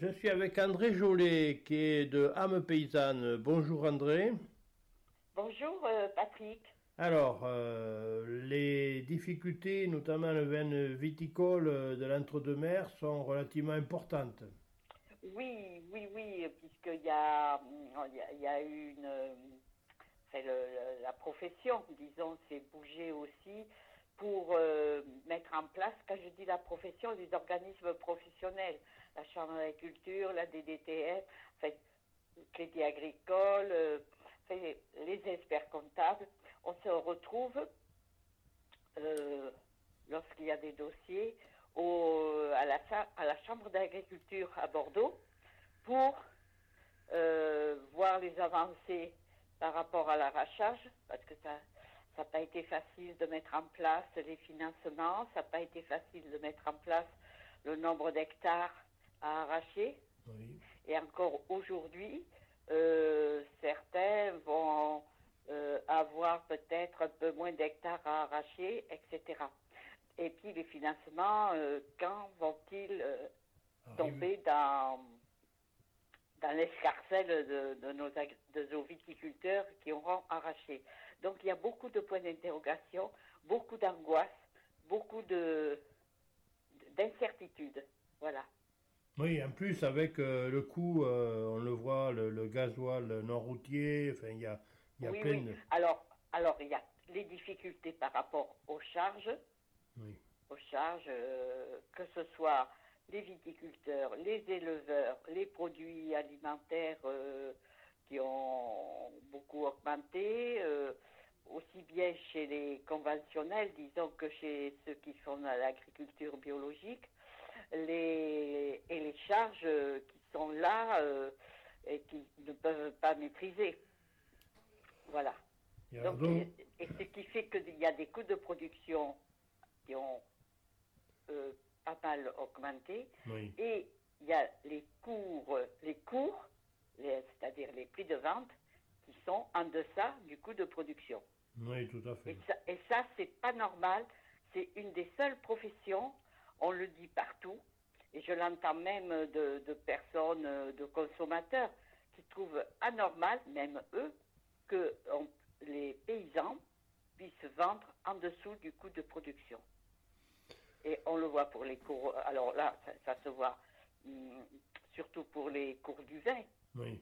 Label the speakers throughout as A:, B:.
A: Je suis avec André Jolet, qui est de âme paysanne. Bonjour André.
B: Bonjour euh, Patrick.
A: Alors, euh, les difficultés, notamment le vin viticole de l'entre-deux-mers, sont relativement importantes.
B: Oui, oui, oui, puisqu'il y a, il y a, une. la profession, disons, s'est bougée aussi pour euh, mettre en place, quand je dis la profession, les organismes professionnels, la Chambre d'agriculture, la DDTF, le Crédit Agricole, euh, les experts comptables, on se retrouve euh, lorsqu'il y a des dossiers à, la, à la Chambre d'agriculture à Bordeaux pour voir les avancées par rapport à l'arrachage, parce que ça, ça n'a pas été facile de mettre en place les financements, ça n'a pas été facile de mettre en place le nombre d'hectares à arracher. Et encore aujourd'hui, euh, certains vont euh, avoir peut-être un peu moins d'hectares à arracher, etc. Et puis les financements, euh, quand vont-ils tomber dans dans l'escarcelle de, de, nos, de nos viticulteurs qui auront arraché? Donc il y a beaucoup de points d'interrogation, beaucoup d'angoisse, beaucoup de d'incertitude. Voilà.
A: Oui, en plus avec euh, le coût, euh, on le voit, le, le gasoil non routier, enfin il y a, y a plein
B: oui. Alors, alors il y a les difficultés par rapport aux charges, oui. aux charges, euh, que ce soit les viticulteurs, les éleveurs, les produits alimentaires qui ont beaucoup augmenté, euh, aussi bien chez les conventionnels, disons, que chez ceux qui font l'agriculture biologique, les, et les charges qui sont là euh, et qui ne peuvent pas maîtriser. Voilà. Donc, et, et, ce qui fait qu'il y a des coûts de production qui ont pas mal augmenté. Et il y a les cours, les cours, c'est-à-dire les prix de vente, qui sont en deçà du coût de production.
A: Oui, tout à fait.
B: Et ça, et ça c'est pas normal. C'est une des seules professions, on le dit partout, et je l'entends même de, de, personnes, de consommateurs, qui trouvent anormal, même eux, que les paysans puissent vendre en dessous du coût de production. Et on le voit pour les cours. Alors là, ça, se voit hum, surtout pour les cours du vin.
A: Oui.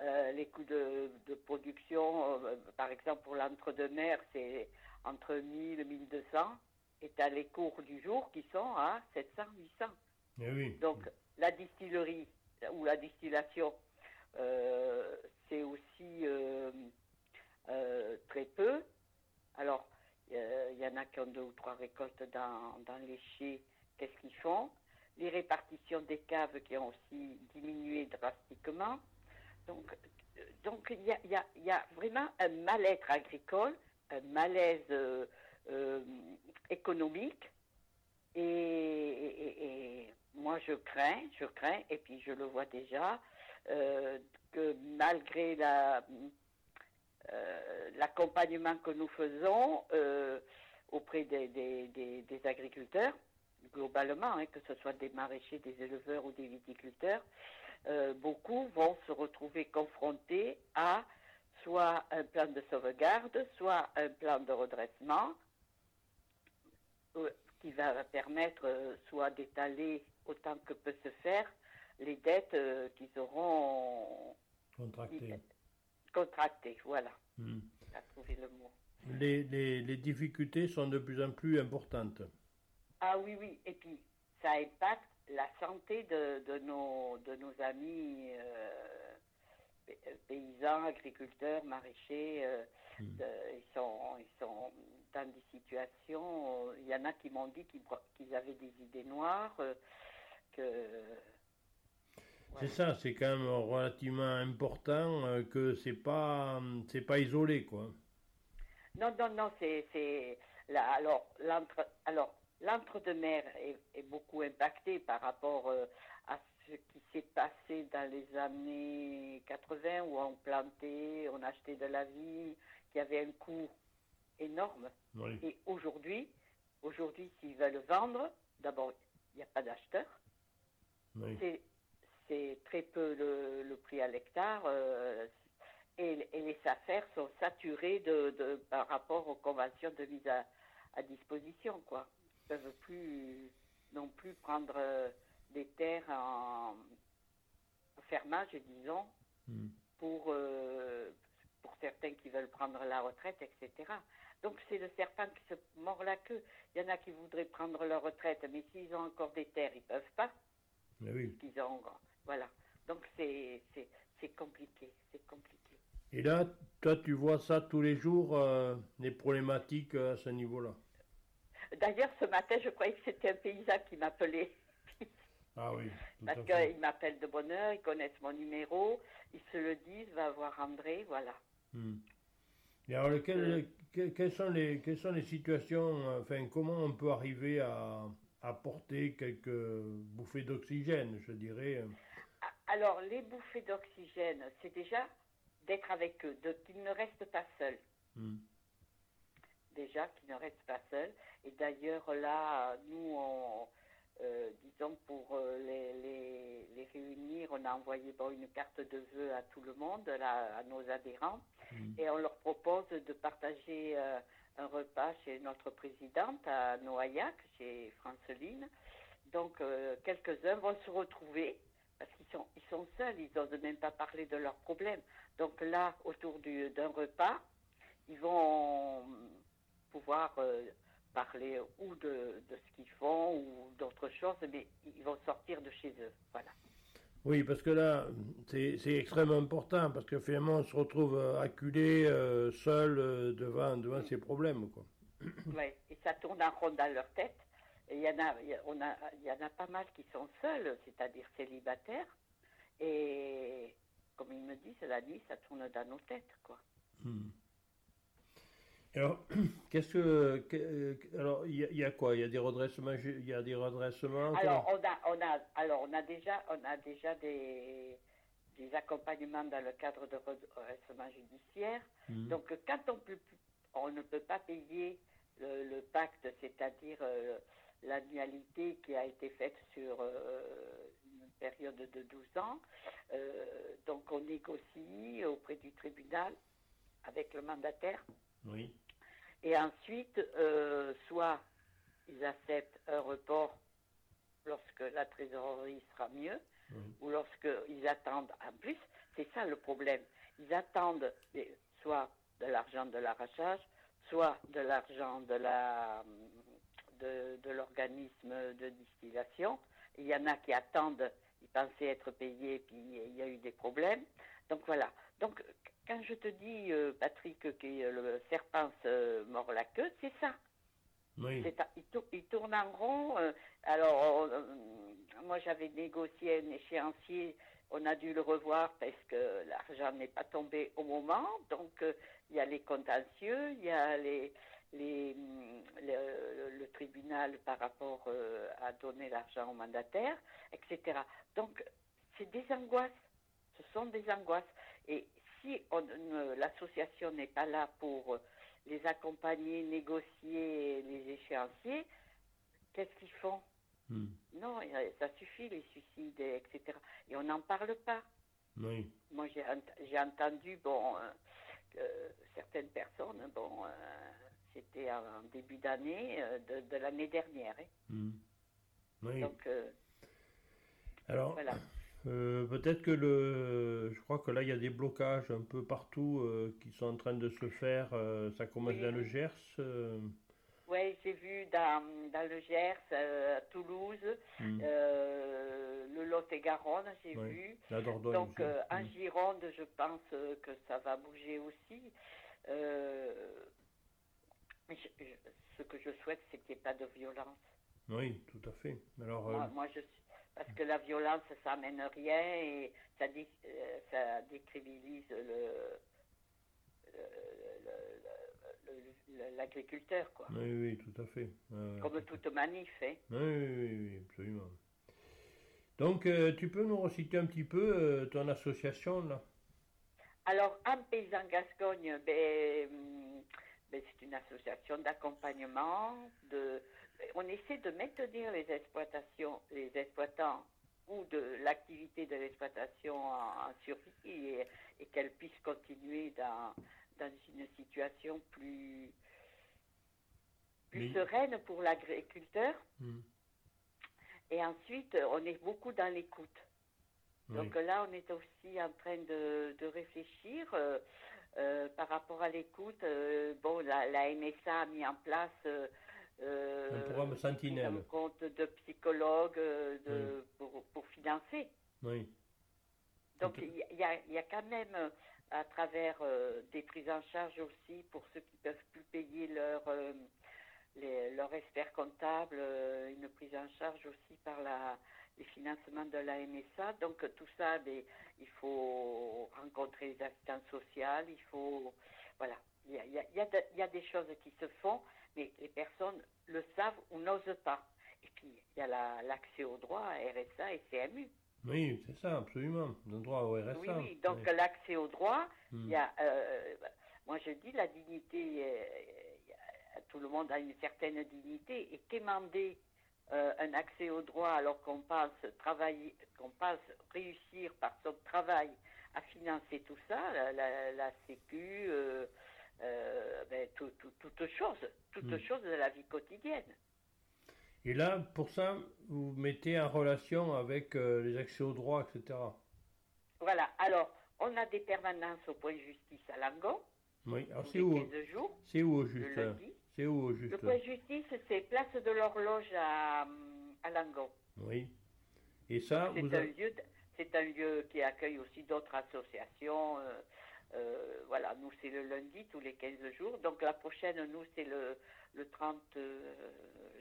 B: Euh, les coûts de, de production, euh, par exemple pour l'entre-deux-mer, c'est entre 1000 et 1200. Et tu as les cours du jour qui sont à 700, 800.
A: Eh oui.
B: Donc la distillerie ou la distillation, euh, c'est aussi très peu. Alors, il y en a qui ont deux ou trois récoltes dans, dans les chais. Qu'est-ce qu'ils font? Les répartitions des caves qui ont aussi diminué drastiquement. Donc, donc il y a, vraiment un mal-être agricole, un malaise euh, euh, économique. Et, moi, je crains, je crains, et puis je le vois déjà, euh, que malgré la l'accompagnement que nous faisons auprès des, agriculteurs, globalement, hein, que ce soit des maraîchers, des éleveurs ou des viticulteurs, euh, beaucoup vont se retrouver confrontés à soit un plan de sauvegarde, soit un plan de redressement, qui va permettre soit d'étaler autant que peut se faire les dettes qu'ils auront
A: contractées
B: contracté, voilà. Hmm. trouvé le mot.
A: Les, les, les, difficultés sont de plus en plus importantes.
B: Ah oui, oui. Et puis, ça impacte la santé de, de, nos, de nos amis euh, paysans, agriculteurs, maraîchers. Euh, hmm. de, ils, sont, ils sont dans des situations. Il y en a qui m'ont dit qu'ils avaient des idées noires, euh, que
A: c'est ça, c'est quand même relativement important euh, que c'est pas c'est pas isolé quoi.
B: Non non non c'est c'est alors l'entre alors l'entre-deux-mer est, est, beaucoup impacté par rapport euh, à ce qui s'est passé dans les années 80 où on plantait, on achetait de la vie, qui avait un coût énorme.
A: Oui.
B: Et aujourd'hui, aujourd'hui s'ils veulent vendre, d'abord il n'y a pas d'acheteurs.
A: Oui.
B: C'est très peu le, prix à l'hectare. Et, les affaires sont saturées de, par rapport aux conventions de mise à, disposition. Quoi. Ils ne peuvent plus non plus prendre des terres en, fermage, disons, hmm. pour, pour certains qui veulent prendre la retraite, etc. Donc c'est le serpent qui se mord la queue. Il y en a qui voudraient prendre leur retraite, mais s'ils ont encore des terres, ils peuvent pas.
A: Mais oui.
B: Ils ont, voilà. Donc c'est compliqué, c'est compliqué.
A: Et là, toi, tu vois ça tous les jours, euh, les problématiques euh, à ce niveau-là?
B: D'ailleurs, ce matin, je croyais que c'était un paysan qui m'appelait.
A: Ah oui.
B: Parce qu'ils m'appellent de bonne heure, ils connaissent mon numéro, ils se le disent, va voir André, voilà.
A: Hmm. Et alors, quelles, sont les, quelles sont les situations, enfin, comment on peut arriver à apporter quelques bouffées d'oxygène, je dirais?
B: Alors, les bouffées d'oxygène, c'est déjà d'être avec eux, qu'ils ne restent pas seuls. Hmm. Déjà, qu'ils ne restent pas seuls. Et d'ailleurs, là, nous, on, euh, disons, pour euh, les, les, réunir, on a envoyé bon, une carte de vœux à tout le monde, là, à nos adhérents, mm. et on leur propose de partager euh, un repas chez notre présidente à Noaillac, chez Franceline. Donc, quelques-uns vont se retrouver, parce qu'ils sont, ils sont seuls, ils n'osent même pas parler de leurs problèmes. Donc là, autour d'un repas, ils vont pouvoir parler ou de, de ce qu'ils font ou d'autres choses, mais ils vont sortir de chez eux. Voilà.
A: Oui, parce que là, c'est extrêmement important, parce que finalement, on se retrouve euh, acculé, euh, seul, euh, devant, devant ces problèmes. Quoi.
B: Oui, et ça tourne en rond dans leur tête. Il y, en a, on a, il y en a pas mal qui sont seuls, c'est-à-dire célibataires. Et comme ils me disent, la nuit, ça tourne dans nos têtes. Quoi. Hmm.
A: Alors, qu'est-ce que, alors il y, a quoi? Il y a des redressements, il y a des redressements.
B: Alors on a, on a, alors on a déjà, on a déjà des, des accompagnements dans le cadre de redressement judiciaire. Mhm. Donc quand on peut, on ne peut pas payer le, pacte, c'est-à-dire euh, l'annualité qui a été faite sur euh, une période de 12 ans. Euh, donc on négocie auprès du tribunal avec le mandataire
A: oui.
B: Et ensuite, euh, soit ils acceptent un report lorsque la trésorerie sera mieux, ou lorsqu'ils attendent en plus. C'est ça le problème. Ils attendent soit de l'argent de l'arrachage, soit de l'argent de la de, l'organisme de distillation. Il y en a qui attendent, ils pensaient être payés, puis il y a eu des problèmes. Donc voilà. Donc quand je te dis, euh, Patrick, que le serpent se mord la queue, c'est ça.
A: Oui.
B: il, tourne en rond. Euh, alors, euh, moi, j'avais négocié un échéancier. On a dû le revoir parce que l'argent n'est pas tombé au moment. Donc, il y a les contentieux, il y a les, les, le, tribunal par rapport à donner l'argent au mandataire, etc. Donc, c'est des angoisses. Ce sont des angoisses. Et si l'association n'est pas là pour les accompagner, négocier les échéanciers, qu'est-ce qu'ils font? Hmm. Non, ça suffit, les suicides, etc. Et on n'en parle pas.
A: Oui.
B: Moi, j'ai entendu, bon, euh, que certaines personnes, bon, euh, c'était en début d'année, euh, de, l'année dernière. Hein.
A: Hmm. Oui.
B: Donc,
A: Alors, voilà. Euh, peut-être que le, je crois que là il y a des blocages un peu partout euh, qui sont en train de se faire. Euh, ça commence dans le Gers.
B: Oui, j'ai vu dans, dans, le Gers, à Toulouse, hmm. le Lot-et-Garonne, j'ai vu.
A: La Dordogne.
B: Donc en hmm. Gironde, je pense que ça va bouger aussi. ce que je souhaite, c'est qu'il n'y ait pas de violence.
A: Oui, tout à fait. Alors,
B: moi, je suis parce que la violence, ça n'amène rien et ça, euh, ça décrédibilise l'agriculteur, quoi.
A: Oui, oui, tout à fait.
B: Comme toute manif, hein.
A: Oui, oui, oui, absolument. Donc, euh, tu peux nous reciter un petit peu euh, ton association, là?
B: Alors, en Paysan Gascogne, ben, ben, c'est une association d'accompagnement, de, on essaie de maintenir les exploitations, les exploitants ou de l'activité de l'exploitation en, survie et, qu'elle puisse continuer dans, dans une situation plus, plus sereine pour l'agriculteur. Hmm. Et ensuite, on est beaucoup dans l'écoute. Donc là, on est aussi en train de, de réfléchir euh, euh, par rapport à l'écoute. Euh, bon, la, la, MSA a mis en place
A: un programme sentinelle. Un
B: compte de psychologues de, pour, pour, financer.
A: Oui.
B: Donc il y, a, y, a, quand même, à travers des prises en charge aussi, pour ceux qui ne peuvent plus payer leur les, leur expert comptable, euh, une prise en charge aussi par la, les financements de la MSA. Donc tout ça, ben, il faut rencontrer les assistants sociaux, il faut... Voilà, il y a, y, a, y a, des choses qui se font, mais les personnes le savent ou n'osent pas. Et puis, il y a l'accès au droit à RSA et CMU.
A: Oui, c'est ça, absolument. Le droit au RSA.
B: Oui, oui. donc l'accès au droit, il y a... Hmm. Euh, moi, je dis la dignité tout le monde a une certaine dignité, et quémander euh, un accès au droit alors qu'on pense travailler, qu'on pense réussir par son travail à financer tout ça, la, Sécu, euh, euh, ben, tout, toute chose, toute hmm. chose de la vie quotidienne.
A: Et là, pour ça, vous mettez en relation avec les accès au droit, etc.
B: Voilà. Alors, on a des permanences au point de justice à Langon.
A: Oui. Alors, c'est où C'est où, juste c'est où, juste
B: Le point de justice, c'est place de l'horloge à, à Langon.
A: Oui. Et ça,
B: c'est un, lieu, c'est un lieu qui accueille aussi d'autres associations. Euh, euh, voilà, nous, c'est le lundi, tous les 15 jours. Donc, la prochaine, nous, c'est le, le 30 euh,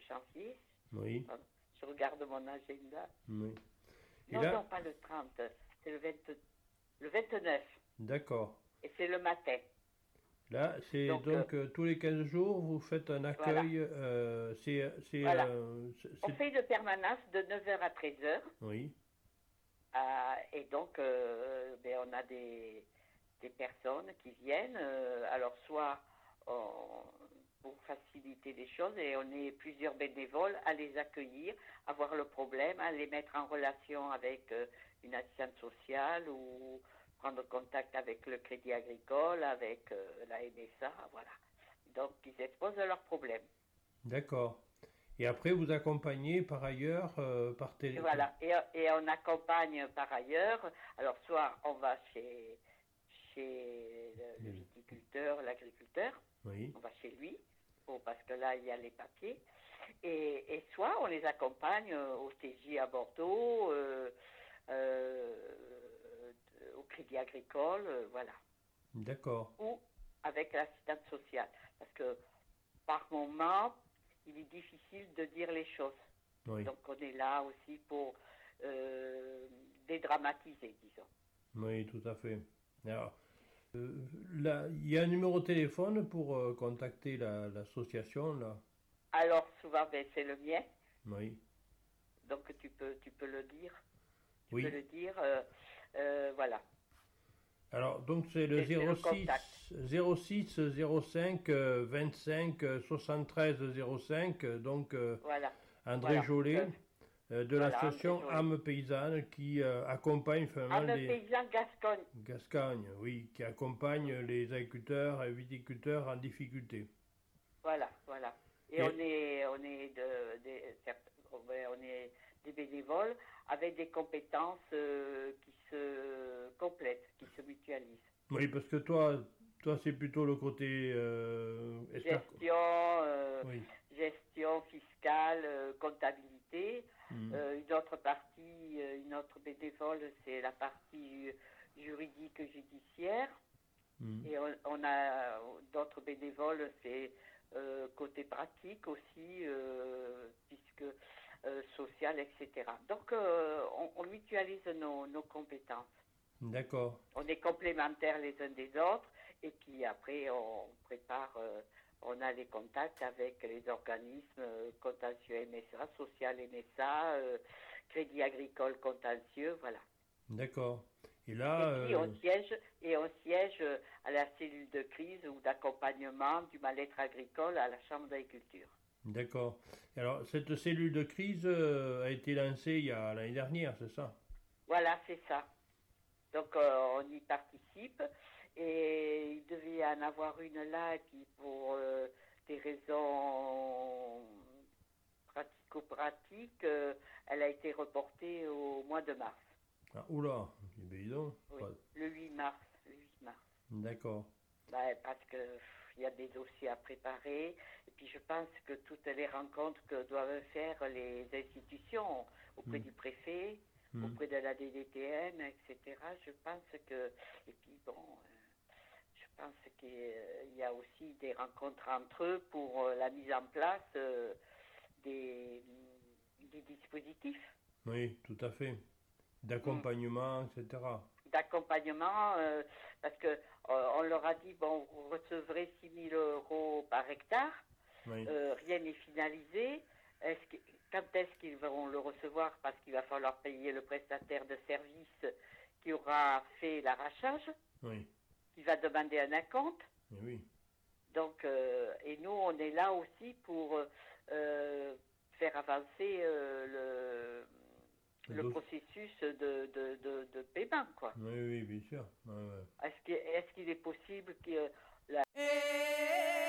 B: janvier.
A: Oui.
B: Je regarde mon agenda.
A: Oui.
B: non, non, pas le 30, c'est le, 20, le 29.
A: D'accord.
B: Et c'est le matin.
A: Là, c'est donc, euh, euh, tous les 15 jours, vous faites un accueil. Euh, c'est,
B: On fait une permanence de 9h à 13h.
A: Oui.
B: et donc, ben, on a des, des, personnes qui viennent. alors, soit pour faciliter les choses, et on est plusieurs bénévoles à les accueillir, à voir le problème, à les mettre en relation avec une assistante sociale ou prendre contact avec le Crédit Agricole, avec euh, la MSA, voilà. Donc, ils exposent leurs problèmes.
A: D'accord. Et après, vous accompagnez par ailleurs euh, par téléphone
B: Voilà, et, et, on accompagne par ailleurs. Alors, soit on va chez, chez le, viticulteur, l'agriculteur,
A: oui.
B: on va chez lui, parce que là, il y a les papiers. Et, et soit on les accompagne au TJ à Bordeaux, euh, au Crédit Agricole, euh, voilà.
A: D'accord.
B: Ou avec l'assistante sociale. Parce que par moment, il est difficile de dire les choses. Donc on est là aussi pour euh, dédramatiser, disons.
A: Oui, tout à fait. Alors, euh, là, il y a un numéro de téléphone pour contacter l'association, là
B: Alors, souvent, ben, c'est le mien.
A: Oui.
B: Donc, tu peux, tu peux le dire.
A: Tu oui.
B: peux le dire. Euh, voilà.
A: Alors, donc c'est le 06, 06 05 25 73 05, donc euh, André Jolet euh, de l'association Âme Paysanne qui accompagne
B: Âme les... Paysanne Gascogne.
A: Gascogne, oui, qui accompagne les agriculteurs et viticulteurs en difficulté.
B: Voilà, voilà. Et, on est, on est de, on est des bénévoles avec des compétences euh, qui se complètent, qui se mutualisent.
A: Oui, parce que toi, toi c'est plutôt le côté euh,
B: gestion, euh, gestion fiscale, comptabilité. Hmm. une autre partie, une autre bénévole, c'est la partie juridique judiciaire. Hmm. Et on, a d'autres bénévoles, c'est côté pratique aussi, puisque euh, social, etc. Donc, euh, on, mutualise nos, compétences.
A: D'accord.
B: On est complémentaires les uns des autres, et puis après, on prépare, euh, on a les contacts avec les organismes contentieux MSA, social MSA, Crédit Agricole contentieux, voilà.
A: D'accord. Et là,
B: et puis, on siège et on siège à la cellule de crise ou d'accompagnement du mal-être agricole à la Chambre d'agriculture.
A: D'accord. Alors, cette cellule de crise euh, a été lancée il y a l'année dernière, c'est ça?
B: Voilà, c'est ça. Donc, euh, on y participe. Et il devait y en avoir une là, et puis pour euh, des raisons pratico-pratiques, elle a été reportée au mois de mars.
A: Ah, oula, ben donc.
B: Oui, le 8 mars. Le 8 mars.
A: D'accord.
B: Ben, parce que il y a des dossiers à préparer. Et puis je pense que toutes les rencontres que doivent faire les institutions auprès hmm. du préfet, hmm. auprès de la DDTM, etc., je pense que. Et puis bon. Euh, je pense qu'il y a aussi des rencontres entre eux pour euh, la mise en place euh, des, des dispositifs.
A: Oui, tout à fait. D'accompagnement, etc.
B: D'accompagnement, parce que on leur a dit bon, vous recevrez 6 000 euros par hectare. Euh, rien n'est finalisé. Est-ce que, quand est-ce qu'ils vont le recevoir? Parce qu'il va falloir payer le prestataire de service qui aura fait l'arrachage, qui va demander un acompte.
A: Oui.
B: Donc, euh, et nous, on est là aussi pour euh, faire avancer le, le processus de, de, de, paiement, quoi.
A: Oui, oui, bien sûr.
B: Est-ce qu'il est, qu'il est, possible que la...
C: Je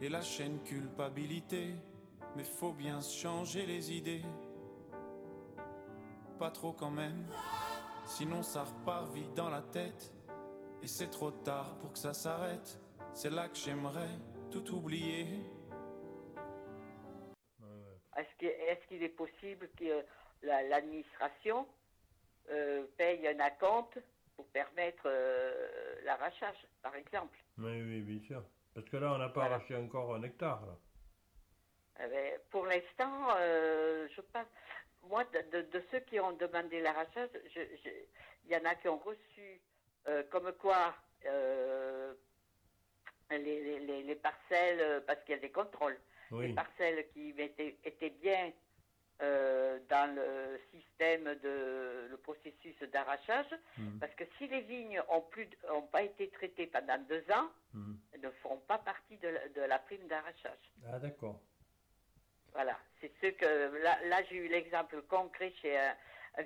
C: Et la chaîne culpabilité. Mais faut bien changer les idées. Pas trop quand même, sinon ça repart vite dans la tête. Et c'est trop tard pour que ça s'arrête. C'est là que j'aimerais tout oublier.
B: Est-ce qu'il est, possible que l'administration euh, paye un acompte pour permettre euh, l'arrachage, par exemple?
A: Oui, oui, bien sûr. Parce que là, on n'a pas arraché encore un hectare. Là.
B: Eh ben, pour l'instant, euh, je pense. Moi, de, ceux qui ont demandé l'arrachage, il y en a qui ont reçu, euh, comme quoi, euh, les, parcelles, parce qu'il y a des contrôles, les parcelles qui étaient bien euh, dans le système de le processus d'arrachage, hmm. parce que si les vignes ont plus ont pas été traitées pendant deux ans, hmm. Ne feront pas partie de la, prime d'arrachage.
A: Ah d'accord.
B: Voilà, c'est ce que là, là j'ai eu l'exemple concret chez un,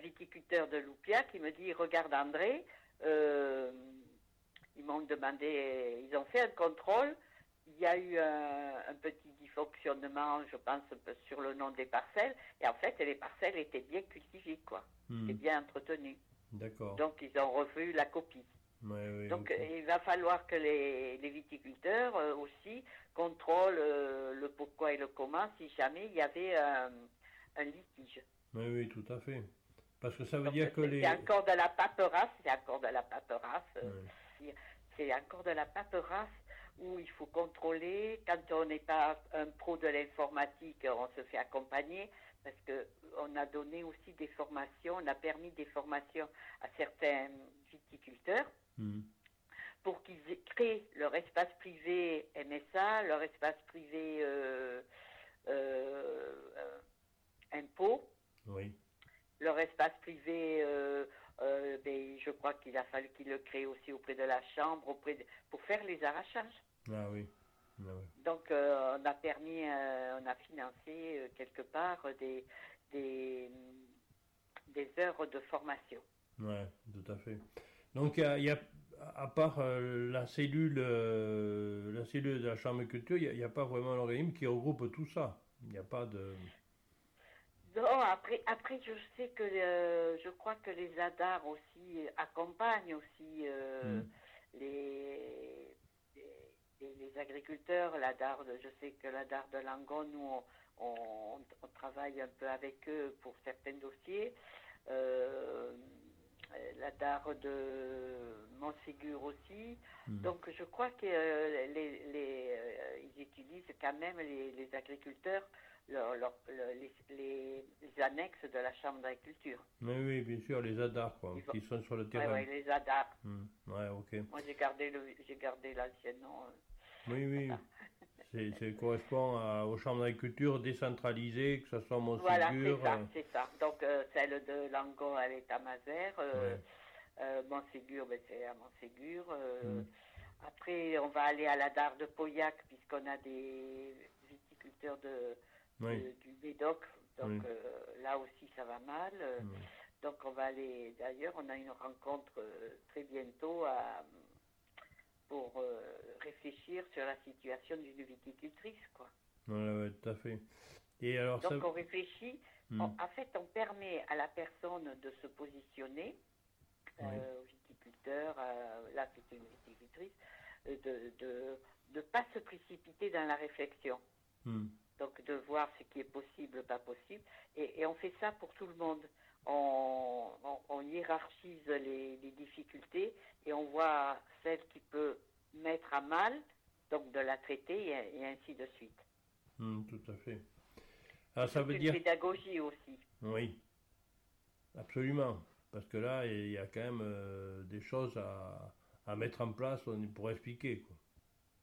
B: viticulteur de Loupia qui me dit regarde André, euh, ils m'ont demandé, ils ont fait un contrôle, il y a eu un petit fonctionnement, je pense, sur le nom des parcelles. Et en fait, les parcelles étaient bien cultivées, quoi. Hmm. C'était bien entretenu.
A: D'accord.
B: Donc, ils ont revu la copie. Donc, il va falloir que les, viticulteurs euh, aussi contrôlent euh, le pourquoi et le comment si jamais il y avait un, litige.
A: Oui, oui, tout à fait. Parce que ça veut dire que les...
B: C'est encore de la paperasse, c'est encore de la paperasse. C'est encore de la paperasse où il faut contrôler. Quand on n'est pas un pro de l'informatique, on se fait accompagner parce que on a donné aussi des formations, on a permis des formations à certains viticulteurs hmm. pour qu'ils créent leur espace privé MSA, leur espace privé euh, euh, euh, impôt,
A: oui.
B: leur espace privé ben, je crois qu'il a fallu qu'ils le créent aussi auprès de la chambre, auprès pour faire les arrachages.
A: Ah oui. Ah
B: Donc on a permis, on a financé quelque part des, des, des heures de formation.
A: Oui, tout à fait. Donc il y a, à part la cellule, la cellule de la chambre de culture, il n'y a, a, pas vraiment l'organisme qui regroupe tout ça. Il n'y a pas de.
B: Non, après, après je sais que euh, je crois que les ADAR aussi accompagnent aussi euh, mm. les, les, agriculteurs. L'ADAR, je sais que l'ADAR de Langon, nous, on, on, travaille un peu avec eux pour certains dossiers. Euh, l'ADAR de Montségur aussi. Mm. Donc je crois qu'ils les, les, ils utilisent quand même les, les agriculteurs les, annexes de la Chambre d'agriculture.
A: Oui, oui, bien sûr, les ADAR, quoi, qui sont sur le terrain.
B: Oui, les ADAR.
A: Hmm, ouais, ok.
B: Moi, j'ai gardé, j'ai gardé l'ancien nom.
A: Euh. Oui, oui. c'est, correspond à, aux chambres d'agriculture décentralisées, que ce soit Montségur.
B: Voilà, c'est ça, euh. c'est ça. Donc, euh, celle de Langon, elle est à Mazère. Montségur, ben, c'est à Montségur. Hmm. Après, on va aller à la DAR de Pauillac, puisqu'on a des viticulteurs de, du Médoc. Donc euh, là aussi, ça va mal. Donc on va aller, d'ailleurs, on a une rencontre euh, très bientôt à, pour euh, réfléchir sur la situation d'une viticultrice. Quoi.
A: Oui, tout à fait. Et alors,
B: Donc on réfléchit, hmm. en fait on permet à la personne de se positionner, au viticulteur, là c'est une viticultrice, de ne pas se précipiter dans la réflexion. Hmm donc de voir ce qui est possible, pas possible. Et, on fait ça pour tout le monde. On, hiérarchise les, difficultés et on voit celle qui peut mettre à mal, donc de la traiter et, ainsi de suite.
A: Hmm, tout à fait. Alors, ça veut
B: une
A: dire
B: pédagogie aussi.
A: Oui, absolument. Parce que là, il y a quand même euh, des choses à, à, mettre en place pour expliquer. Quoi.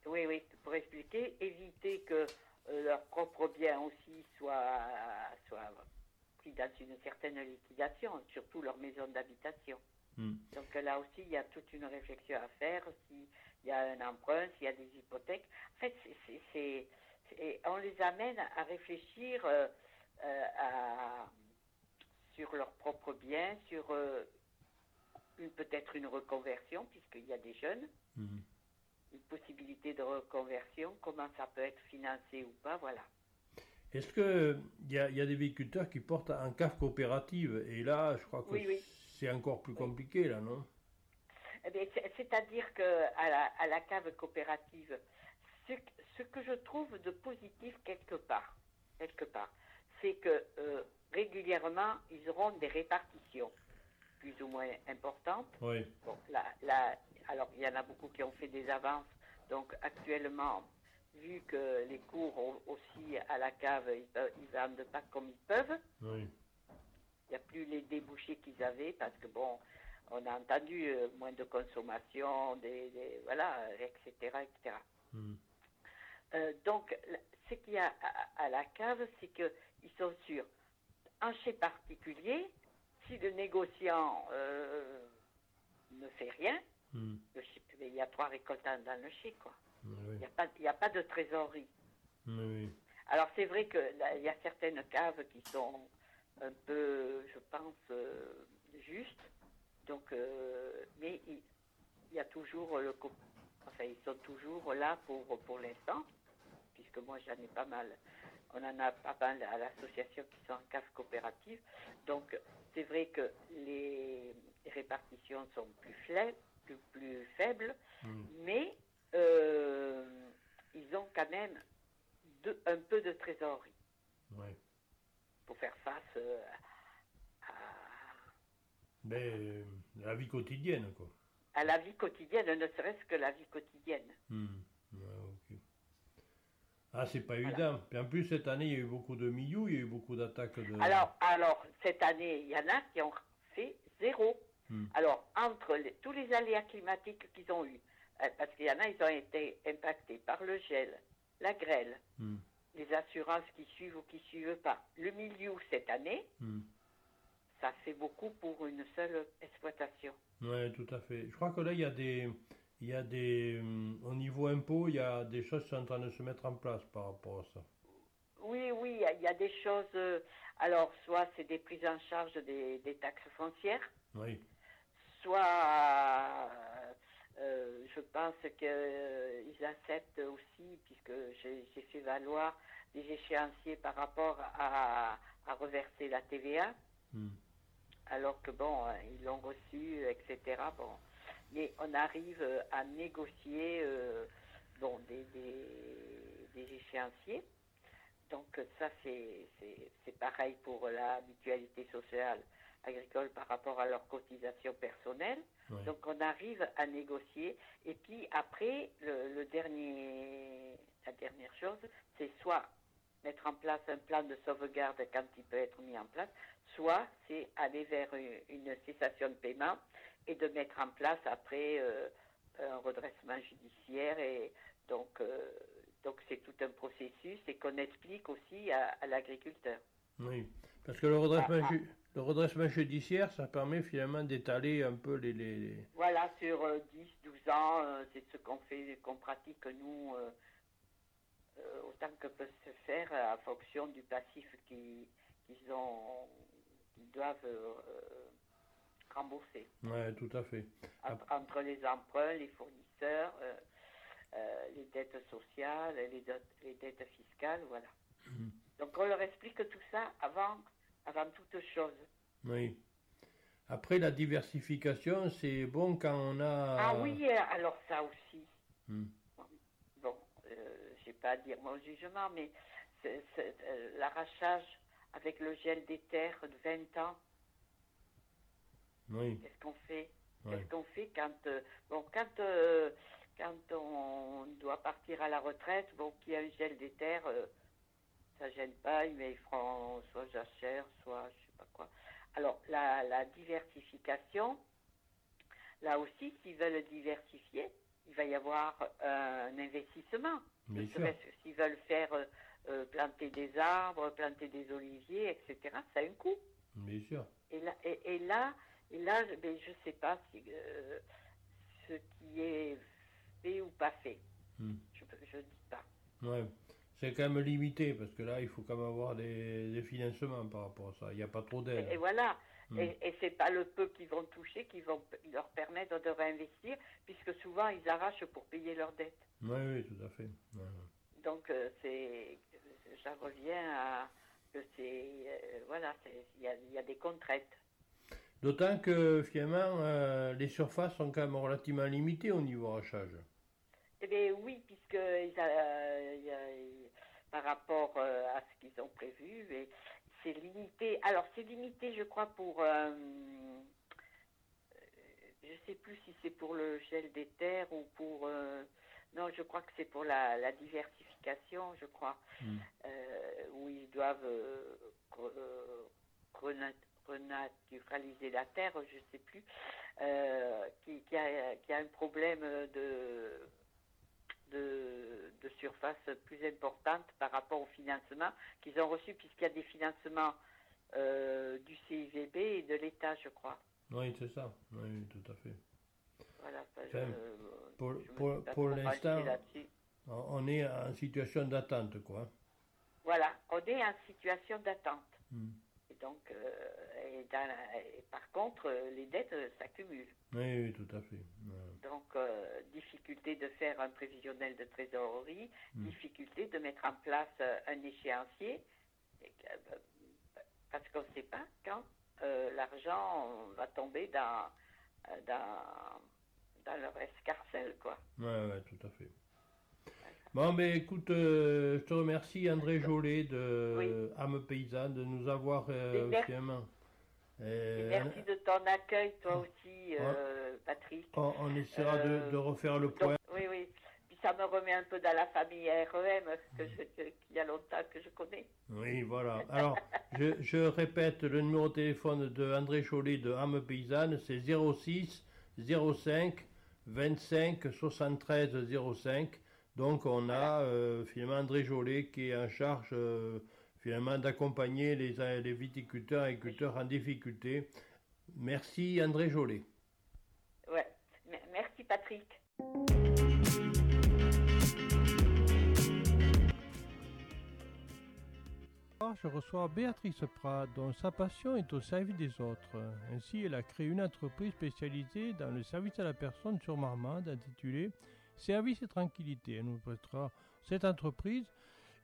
B: Oui, oui, pour expliquer, éviter que euh, leurs propres biens aussi soient pris dans une certaine liquidation, surtout leur maison d'habitation. Hmm. Donc là aussi, il y a toute une réflexion à faire, s'il y a un emprunt, s'il y a des hypothèques. En fait, c'est, on les amène à réfléchir euh, euh, à, sur leurs propres biens, sur peut-être une reconversion, puisqu'il y a des jeunes. Hmm une possibilité de reconversion, comment ça peut être financé ou pas, voilà.
A: Est-ce qu'il y, a, y a des viticulteurs qui portent un cave coopérative? Et là, je crois que c'est encore plus compliqué, là, non?
B: Eh C'est-à-dire qu'à la, à la cave coopérative, ce, ce, que je trouve de positif quelque part, quelque part, c'est que euh, régulièrement, ils auront des répartitions plus ou moins importantes.
A: Oui.
B: Bon, la, alors, il y en a beaucoup qui ont fait des avances. Donc, actuellement, vu que les cours aussi à la cave, ils ne vendent pas comme ils peuvent, il n'y a plus les débouchés qu'ils avaient parce que, bon, on a entendu euh, moins de consommation, des, voilà, etc. etc. Hmm. Euh, donc, ce qu'il y a à, la cave, c'est qu'ils sont sur un chai particulier. Si le négociant euh, ne fait rien, Hmm. il y a trois récoltants dans le chai, quoi. Il n'y a, pas, a pas de trésorerie. Alors c'est vrai qu'il y a certaines caves qui sont un peu, je pense, euh, justes. Donc, euh, mais il, y a toujours le, enfin ils sont toujours là pour pour l'instant, puisque moi j'en ai pas mal. On en a pas mal à l'association qui sont en cave coopérative. Donc c'est vrai que les répartitions sont plus faibles, plus, faibles, hmm. mais euh, ils ont quand même un peu de trésorerie. Pour faire face euh, à.
A: Mais euh, la vie quotidienne, quoi.
B: À la vie quotidienne, ne serait-ce que la vie quotidienne.
A: Hmm. Ah, c'est pas évident. en plus, cette année, il y a eu beaucoup de millions, il y a eu beaucoup d'attaques de.
B: Alors, alors, cette année, il y en a qui ont fait zéro. Hmm. Alors, entre tous les aléas climatiques qu'ils ont eus, parce qu'il y en a, ils ont été impactés par le gel, la grêle, hmm. les assurances qui suivent ou qui ne suivent pas, le milieu cette année, hmm. ça fait beaucoup pour une seule exploitation.
A: Oui, tout à fait. Je crois que là, il y a des, il y a des, hum, au niveau impôt, il y a des choses qui sont en train de se mettre en place par rapport à ça.
B: Oui, oui, il y a des choses. Euh, alors, soit c'est des prises en charge des, taxes foncières.
A: Oui.
B: Soit, euh, je pense qu'ils acceptent aussi, puisque j'ai fait valoir des échéanciers par rapport à, reverser la TVA. Hmm. Alors que bon, ils l'ont reçu, etc. Bon, mais on arrive à négocier euh, bon, des, des, échéanciers. Donc ça, c'est pareil pour la mutualité sociale agricole par rapport à leur cotisation personnelle. Donc on arrive à négocier. Et puis après, le, dernier, la dernière chose, c'est soit mettre en place un plan de sauvegarde quand il peut être mis en place, soit c'est aller vers une cessation de paiement et de mettre en place après euh, un redressement judiciaire et donc euh, donc c'est tout un processus et qu'on explique aussi à, l'agriculteur.
A: Oui, parce que le redressement, ah, ah. Le redressement judiciaire, ça permet finalement d'étaler un peu les, les...
B: Voilà, sur 10, euh, 12 ans, c'est ce qu'on fait, qu'on pratique nous, autant que peut se faire en fonction du passif qu'ils ont, qu'ils doivent remboursé.
A: Oui, tout à fait.
B: Entre, les emprunts, les fournisseurs, euh, euh, les dettes sociales, les, les dettes fiscales, voilà. Mhm. Donc on leur explique tout ça avant, avant toute chose.
A: Oui. Après la diversification, c'est bon quand on a.
B: Ah oui, alors ça aussi. Hmm. Bon, euh, je sais pas à dire mon jugement, mais l'arrachage avec le gel des terres de 20 ans, Qu'est-ce qu'on fait? Qu'est-ce qu'on fait quand, euh, bon, quand, euh, quand on doit partir à la retraite, bon, qu'il y a un gel des terres, euh, ça gêne pas, mais ils feront soit jachère, soit je sais pas quoi. Alors, la, la diversification, là aussi, s'ils veulent diversifier, il va y avoir un investissement. S'ils veulent faire planter des arbres, planter des oliviers, etc., ça a un coût.
A: Bien sûr.
B: Et là, et là et là, ben, je ne sais pas si, euh, ce qui est fait ou pas fait. Hmm. Je ne dis pas.
A: Ouais. C'est quand même limité parce que là, il faut quand même avoir des, financements par rapport à ça. Il n'y a pas trop d'aide.
B: Et, voilà. Hmm. Et, et c'est pas le peu qu'ils vont toucher qui vont leur permettre de réinvestir, puisque souvent ils arrachent pour payer leurs dettes.
A: Oui, oui, tout à fait.
B: Donc euh, c'est, ça revient à que c'est, euh, voilà, il y a des contraintes.
A: D'autant que finalement, euh, les surfaces sont quand même relativement limitées au niveau rachage.
B: Eh bien oui, puisque par rapport euh, à ce qu'ils ont prévu, c'est limité. Alors c'est limité, je crois, pour... Euh, je ne sais plus si c'est pour le gel des terres ou pour... non, je crois que c'est pour la, diversification, je crois, hmm. où ils doivent renaturaliser la terre, je ne sais plus, euh, qui, a, un problème de, de, surface plus importante par rapport au financement qu'ils ont reçu, puisqu'il y a des financements euh, du CIVB et de l'État, je crois.
A: Oui, c'est ça, oui, tout à fait.
B: Voilà,
A: pour, pour, l'instant, on est en situation d'attente, quoi.
B: Voilà, on est en situation d'attente. Hmm donc, euh, et, par contre, euh, les dettes s'accumulent.
A: Oui, oui, tout à fait.
B: Donc, difficulté de faire un prévisionnel de trésorerie, hmm. difficulté de mettre en place un échéancier, parce qu'on ne sait pas quand l'argent va tomber dans, dans, dans leur escarcelle, quoi.
A: Oui, ouais, tout à fait. Bon, mais écoute, euh, je te remercie André Jolet de Âme Paysanne de nous avoir euh,
B: merci. merci de ton accueil, toi aussi, euh, Patrick.
A: On, essaiera de, refaire le point.
B: oui, oui. Puis ça me remet un peu dans la famille REM, que qu'il y a longtemps que je connais.
A: Oui, voilà. Alors, je, je, répète le numéro de téléphone de André Jolet de Âme Paysanne, c'est 06 05 25 73 05. Donc on a euh, finalement André Jolet qui est en charge euh, finalement d'accompagner les, les viticulteurs et agriculteurs en difficulté. Merci André Jolet.
B: Ouais. Merci Patrick.
A: je reçois Béatrice Prat, dont sa passion est au service des autres. Ainsi, elle a créé une entreprise spécialisée dans le service à la personne sur Marmande, intitulée Service et Tranquillité. Elle nous présentera cette entreprise.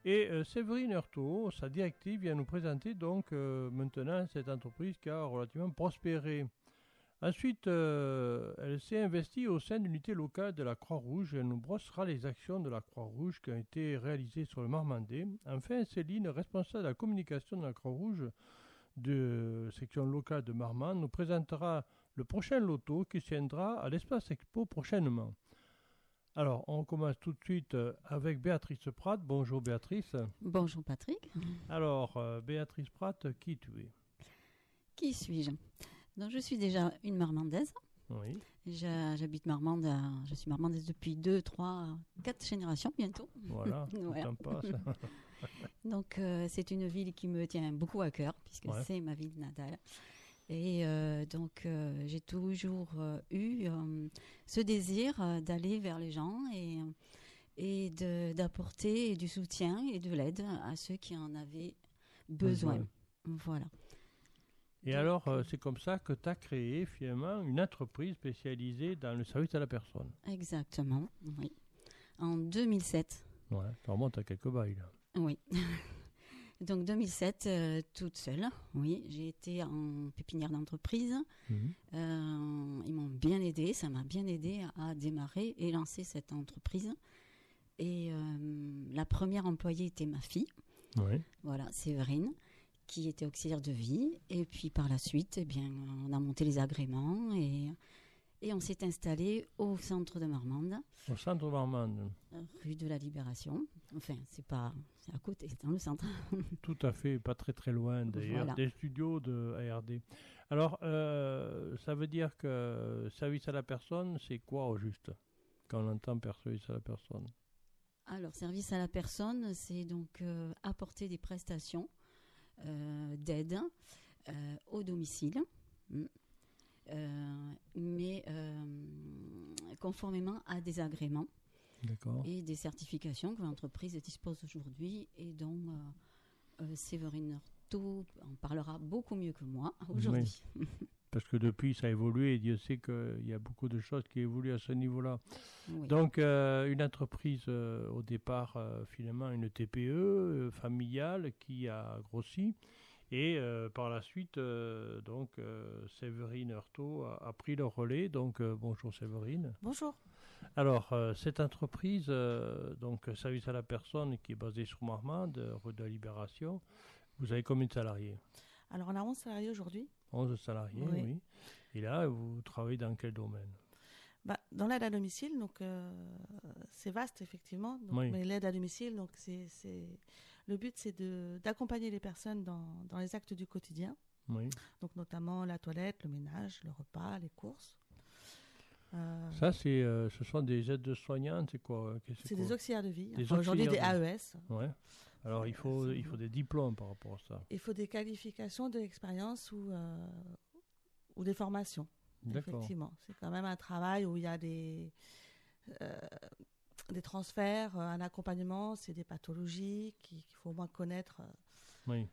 A: Et euh, Séverine Heurtaud, sa directive, vient nous présenter donc euh, maintenant cette entreprise qui a relativement prospéré. Ensuite, euh, elle s'est investie au sein de l'unité locale de la Croix-Rouge. Elle nous brossera les actions de la Croix-Rouge qui ont été réalisées sur le Marmandais. Enfin, Céline, responsable de la communication de la Croix-Rouge de section locale de Marmande, nous présentera le prochain loto qui tiendra à l'espace expo prochainement. Alors, on commence tout de suite euh, avec Béatrice Pratt. Bonjour Béatrice.
D: Bonjour Patrick.
A: Alors, euh, Béatrice Pratt, qui tu es?
D: Qui suis-je? Donc, je suis déjà une marmandaise. Oui. J'habite Marmande, je suis marmandaise depuis 2, 3, 4 générations bientôt.
A: Voilà, voilà.
D: Donc euh, c'est une ville qui me tient beaucoup à cœur puisque c'est ma ville natale. Et euh, donc euh, j'ai toujours eu ce désir d'aller vers les gens et, et d'apporter du soutien et de l'aide à ceux qui en avaient besoin. Voilà.
A: Et alors, euh, c'est comme ça que tu as créé finalement une entreprise spécialisée dans le service à la personne.
D: Exactement, oui. En 2007.
A: Ouais, ça remonte à quelques bails. Là.
D: Oui. Donc 2007, euh, toute seule, oui, j'ai été en pépinière d'entreprise. Mhm. Euh, ils m'ont bien aidé, ça m'a bien aidé à, démarrer et lancer cette entreprise. Et la première employée était ma fille. Oui. Voilà, Séverine qui était auxiliaire de vie. Et puis par la suite, eh bien, on a monté les agréments et, et on s'est installé au centre de Marmande.
A: Au centre de Marmande
D: Rue de la Libération. Enfin, c'est pas c'est à côté, c'est dans le centre.
A: Tout à fait, pas très très loin d'ailleurs, des studios de ARD. Alors, euh, ça veut dire que service à la personne, c'est quoi au juste quand on entend service à la personne?
D: Alors, service à la personne, c'est donc euh, apporter des prestations euh, d'aide au domicile. Mm. Euh, mais conformément à des agréments et des certifications que l'entreprise dispose aujourd'hui et dont Séverine Artaud en parlera beaucoup mieux que moi aujourd'hui.
A: Parce que depuis, ça a évolué et Dieu sait qu'il y a beaucoup de choses qui évoluent à ce niveau-là. Donc, une entreprise, au départ, finalement, une TPE familiale qui a grossi. Et par la suite, donc, Séverine Heurtaud a, pris le relais. Donc, bonjour Séverine.
E: Bonjour.
A: Alors, cette entreprise, donc, service à la personne qui est basée sur Marmande, rue de la Libération, vous avez combien de salariés?
E: Alors, on a 11 salariés aujourd'hui.
A: 11 salariés, oui. Et là, vous travaillez dans quel domaine?
E: Bah, Dans l'aide à domicile, donc euh, c'est vaste effectivement. Mais l'aide à domicile, donc c'est, le but c'est de, d'accompagner les personnes dans, dans, les actes du quotidien. Oui. Donc notamment la toilette, le ménage, le repas, les courses.
A: Euh, Ça, c'est, euh, ce sont des aides de soignantes, c'est quoi
E: C'est, des auxiliaires de vie. Aujourd'hui, des AES.
A: Ouais. Alors, il faut, il faut des diplômes par rapport à ça.
E: Il faut des qualifications, de l'expérience ou, euh, ou des formations. Effectivement. C'est quand même un travail où il y a des, euh, des transferts, un accompagnement, c'est des pathologies qu'il faut au moins connaître. Oui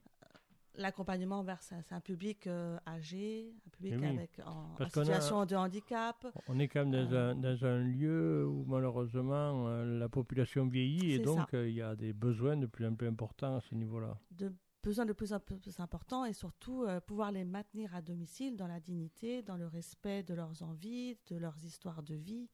E: l'accompagnement vers un, public euh, âgé, un public eh avec, en, situation de handicap.
A: On est quand même dans, euh, un, dans un, lieu où malheureusement euh, la population vieillit et donc il y a des besoins de plus en plus importants à ce niveau-là.
E: De besoins de plus en plus importants et surtout pouvoir les maintenir à domicile dans la dignité, dans le respect de leurs envies, de leurs histoires de vie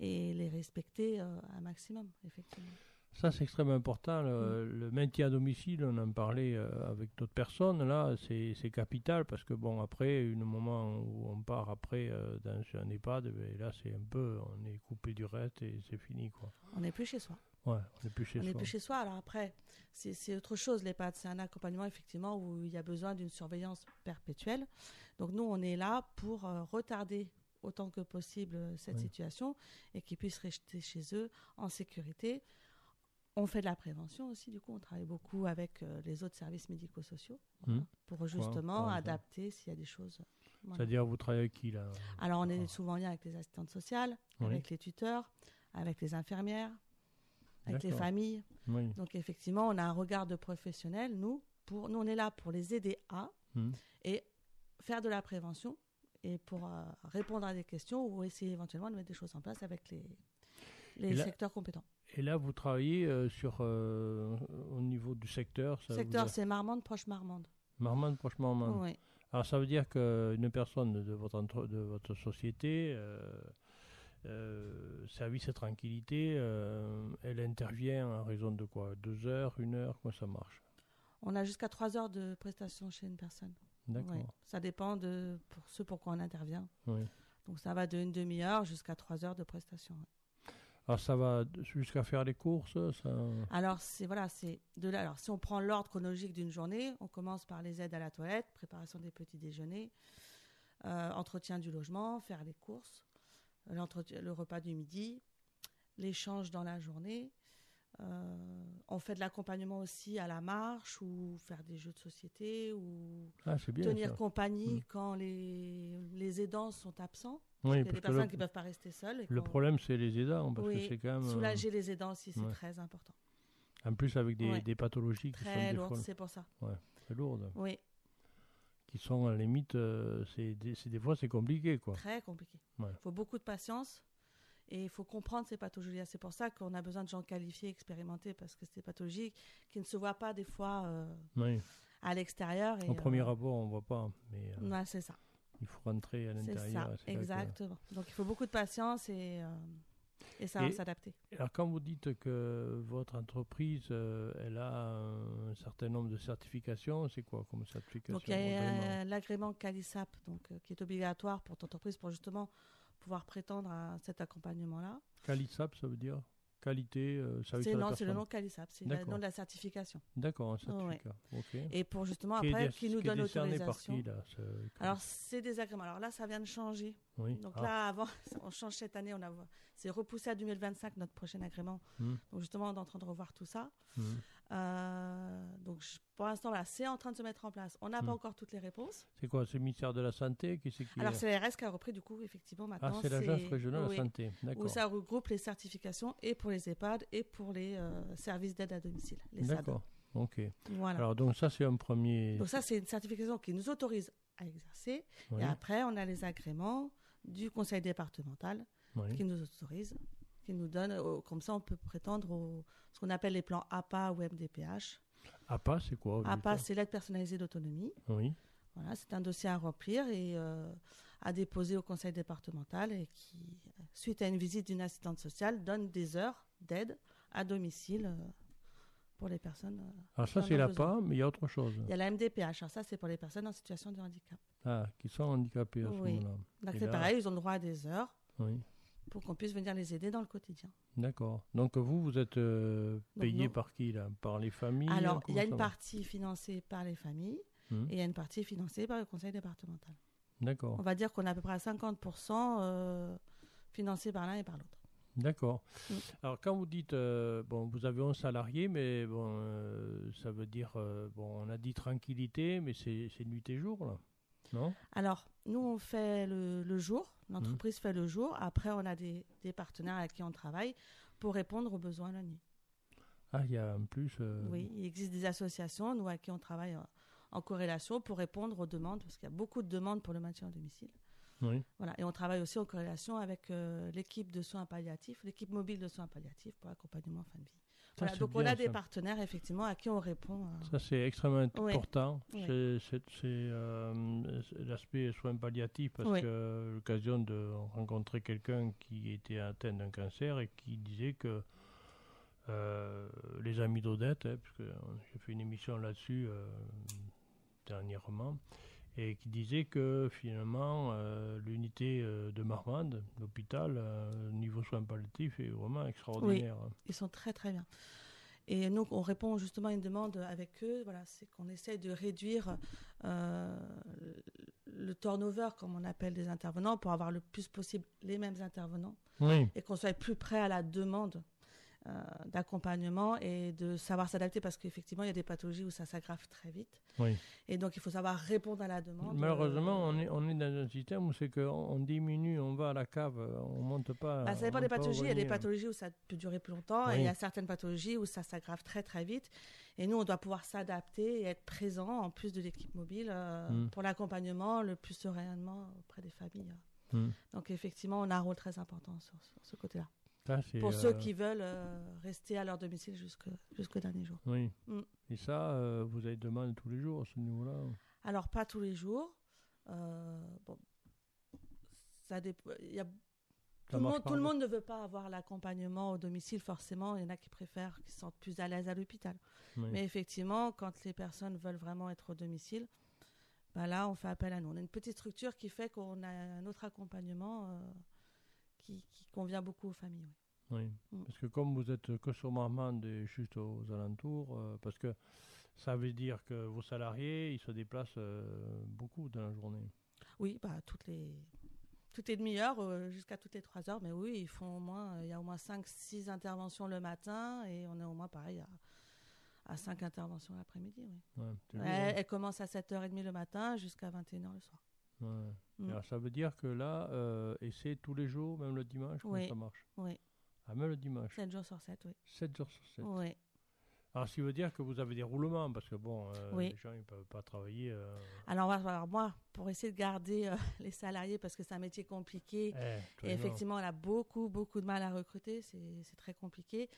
E: et les respecter un maximum, effectivement.
A: Ça, c'est extrêmement important. Le, maintien à domicile, on en parlait euh, avec d'autres personnes, là, c'est capital parce que, bon, après, un moment où on part après euh, dans un EHPAD, ben, là, c'est un peu, on est coupé du reste et c'est fini, quoi.
E: On n'est plus chez soi.
A: Ouais, on n'est plus chez
E: on
A: soi.
E: On n'est plus chez soi. Alors après, c'est autre chose, l'EHPAD. C'est un accompagnement, effectivement, où il y a besoin d'une surveillance perpétuelle. Donc, nous, on est là pour euh, retarder autant que possible cette situation et qu'ils puissent rester chez eux en sécurité on fait de la prévention aussi, du coup, on travaille beaucoup avec euh, les autres services médico-sociaux mmh. pour justement adapter s'il y a des choses.
A: C'est-à-dire, vous travaillez avec qui là
E: Alors, on est souvent en lien avec les assistantes sociales, avec les tuteurs, avec les infirmières, avec les familles. Donc, effectivement, on a un regard de professionnel. Nous, pour, nous on est là pour les aider à hmm. et faire de la prévention et pour euh, répondre à des questions ou essayer éventuellement de mettre des choses en place avec les, les secteurs compétents.
A: Et là, vous travaillez euh, sur, euh, au niveau du secteur
E: secteur, c'est Marmande, proche Marmande.
A: Marmande, proche Marmande.
E: Oui.
A: Alors, ça veut dire qu'une personne de votre, de votre société, service et tranquillité, elle intervient en raison de quoi? Deux heures, une heure? Comment ça marche?
E: On a jusqu'à trois heures de prestation chez une personne.
A: D'accord.
E: Ça dépend de pour ce pour quoi on intervient. Oui. Donc, ça va d'une demi-heure jusqu'à trois heures de prestation.
A: Alors ça va jusqu'à faire les courses ça...
E: Alors c'est voilà, c'est de là. Alors si on prend l'ordre chronologique d'une journée, on commence par les aides à la toilette, préparation des petits déjeuners, euh, entretien du logement, faire les courses, le repas du midi, l'échange dans la journée. Euh, on fait de l'accompagnement aussi à la marche ou faire des jeux de société ou
A: ah,
E: tenir compagnie mm. quand les, les aidants sont absents. Oui, il y a des personnes qui ne peuvent pas rester seules.
A: le problème, c'est les aidants. Parce que c'est quand même,
E: euh, soulager les aidants aussi, c'est très important.
A: En plus, avec des, des pathologies
E: qui très lourdes, c'est pour ça.
A: Ouais, lourdes.
E: Oui.
A: Qui sont à la limite, euh, c'est des, des, fois, c'est compliqué. Quoi.
E: Très compliqué. Il faut beaucoup de patience et il faut comprendre ces pathologies. C'est pour ça qu'on a besoin de gens qualifiés, expérimentés, parce que c'est des pathologies qui ne se voient pas des fois euh, à l'extérieur.
A: Au premier abord, on ne voit pas. Mais,
E: ouais, c'est ça
A: il faut rentrer à l'intérieur.
E: C'est ça, exactement. Donc il faut beaucoup de patience et, euh, et ça va s'adapter.
A: Alors quand vous dites que votre entreprise, euh, elle a un certain nombre de certifications, c'est quoi comme certification
E: Donc il y a l'agrément CALISAP donc, euh, qui est obligatoire pour ton entreprise pour justement pouvoir prétendre à cet accompagnement-là.
A: CALISAP, ça veut dire qualité, euh,
E: c'est, Non, c'est le nom Calisap, c'est le nom de la certification.
A: D'accord, un certificat.
E: Et pour justement après, qui, nous donne l'autorisation.
A: Qui, là,
E: Alors, c'est des agréments. Alors là, ça vient de changer. Donc ah. là, avant, on change cette année, on a, c'est repoussé à 2025 notre prochain agrément. Hmm. Donc justement, on est en train de revoir tout ça. Hmm. Euh, donc pour l'instant, voilà, c'est en train de se mettre en place. On n'a pas hmm. encore toutes les réponses.
A: C'est quoi C'est le ministère de la Santé qui c'est qui
E: Alors c'est l'ARS qui a repris du coup, effectivement, ah, maintenant.
A: Ah, c'est l'Agence régionale de la santé, d'accord.
E: Où ça regroupe les certifications et pour les EHPAD et pour les euh, services d'aide à domicile, les
A: D'accord, ok. Voilà. Alors donc ça c'est un premier...
E: Donc ça c'est une certification qui nous autorise à exercer. Et après, on a les agréments du conseil départemental qui nous autorise qui nous donne, euh, comme ça on peut prétendre au, ce qu'on appelle les plans APA ou MDPH.
A: APA, c'est quoi
E: APA, c'est l'aide personnalisée d'autonomie.
A: Oui.
E: Voilà, c'est un dossier à remplir et euh, à déposer au conseil départemental et qui, suite à une visite d'une assistante sociale, donne des heures d'aide à domicile euh, pour les personnes.
A: Alors ça, c'est l'APA, mais il y a autre chose.
E: Il y a la MDPH. Alors ça, c'est pour les personnes en situation de handicap.
A: Ah, qui sont handicapées à ce moment-là.
E: Donc c'est pareil, ils ont le droit à des heures. Oui pour qu'on puisse venir les aider dans le quotidien.
A: D'accord. Donc vous, vous êtes euh, payé par qui là? Par les familles
E: Alors, il y a une partie financée par les familles hum. et il y a une partie financée par le conseil départemental.
A: D'accord.
E: On va dire qu'on a à peu près à 50% euh, financé par l'un et par l'autre.
A: D'accord. Hum. Alors quand vous dites, euh, bon, vous avez un salarié, mais bon, ça veut dire, bon, on a dit tranquillité, mais c'est nuit et jour là? Non
E: Alors, nous, on fait le, jour, l'entreprise mmh. fait le jour. Après, on a des, partenaires avec qui on travaille pour répondre aux besoins la nuit.
A: Ah, il y a en plus. Euh,
E: oui, il existe des associations, nous, avec qui on travaille en, corrélation pour répondre aux demandes, parce qu'il y a beaucoup de demandes pour le maintien au domicile. Oui. Voilà. Et on travaille aussi en corrélation avec euh, l'équipe de soins palliatifs, l'équipe mobile de soins palliatif pour accompagnement en fin de vie donc on a des partenaires effectivement à qui on répond. Euh.
A: Ça c'est extrêmement important. C'est euh, l'aspect soins palliatifs parce que l'occasion de rencontrer quelqu'un qui était atteint d'un cancer et qui disait que euh, les amis d'Odette, hein, puisque j'ai fait une émission là-dessus dernièrement, et qui disait que finalement l'unité de Marmande, l'hôpital, niveau soins palliatifs, est vraiment extraordinaire.
E: Oui, ils sont très très bien. Et nous, on répond justement à une demande avec eux, voilà, c'est qu'on essaie de réduire euh, le turnover, comme on appelle des intervenants, pour avoir le plus possible les mêmes intervenants et qu'on soit plus près à la demande euh, d'accompagnement et de savoir s'adapter parce qu'effectivement, il y a des pathologies où ça s'aggrave très vite.
A: Oui.
E: Et donc, il faut savoir répondre à la demande.
A: Malheureusement, on, est, on est dans un système où c'est qu'on diminue, on va à la cave, on monte pas.
E: Bah, ça dépend des pathologies. Il y a des pathologies où ça peut durer plus longtemps et il y a certaines pathologies où ça s'aggrave très très vite. Et nous, on doit pouvoir s'adapter et être présent en plus de l'équipe mobile mm. pour l'accompagnement le plus sereinement auprès des familles. Mm. Donc, effectivement, on a un rôle très important sur ce côté-là pour ceux euh, qui veulent euh, rester à leur domicile jusqu'au dernier jour.
A: Oui. Mm. Et ça, euh, vous avez demandé tous les jours à ce niveau-là
E: Alors, pas tous les jours. bon, ça dépend. Y a... Tout, le monde, tout le monde ne veut pas avoir l'accompagnement au domicile, forcément. Il y en a qui préfèrent, qui se sentent plus à l'aise à l'hôpital. Mais effectivement, quand les personnes veulent vraiment être au domicile, bah là, on fait appel à nous. On a une petite structure qui fait qu'on a un autre accompagnement qui, convient beaucoup aux familles.
A: Oui, mm. parce que comme vous êtes que sur Marmande et juste aux alentours, euh, parce que ça veut dire que vos salariés, ils se déplacent euh, beaucoup dans la journée.
E: Oui, bah, toutes les, toutes les demi-heures euh, jusqu'à toutes les trois heures, mais oui, ils font au moins, il y a au moins 5-6 interventions le matin et on est au moins pareil à, à 5 interventions l'après-midi. Oui. Ouais, elle, elle, commence à 7h30 le matin jusqu'à 21h le soir.
A: Mm. Alors ça veut dire que là, euh, et c'est tous les jours, même le dimanche, comment ça marche
E: Oui.
A: Ah, même le dimanche
E: 7 jours sur 7, oui.
A: 7 jours sur 7
E: Oui.
A: Alors, ça veut dire que vous avez des roulements, parce que bon, euh, les gens ne peuvent pas travailler. Euh.
E: Alors, alors, moi, pour essayer de garder les salariés, parce que c'est un métier compliqué, eh, et effectivement, on a beaucoup, beaucoup de mal à recruter, c'est très compliqué.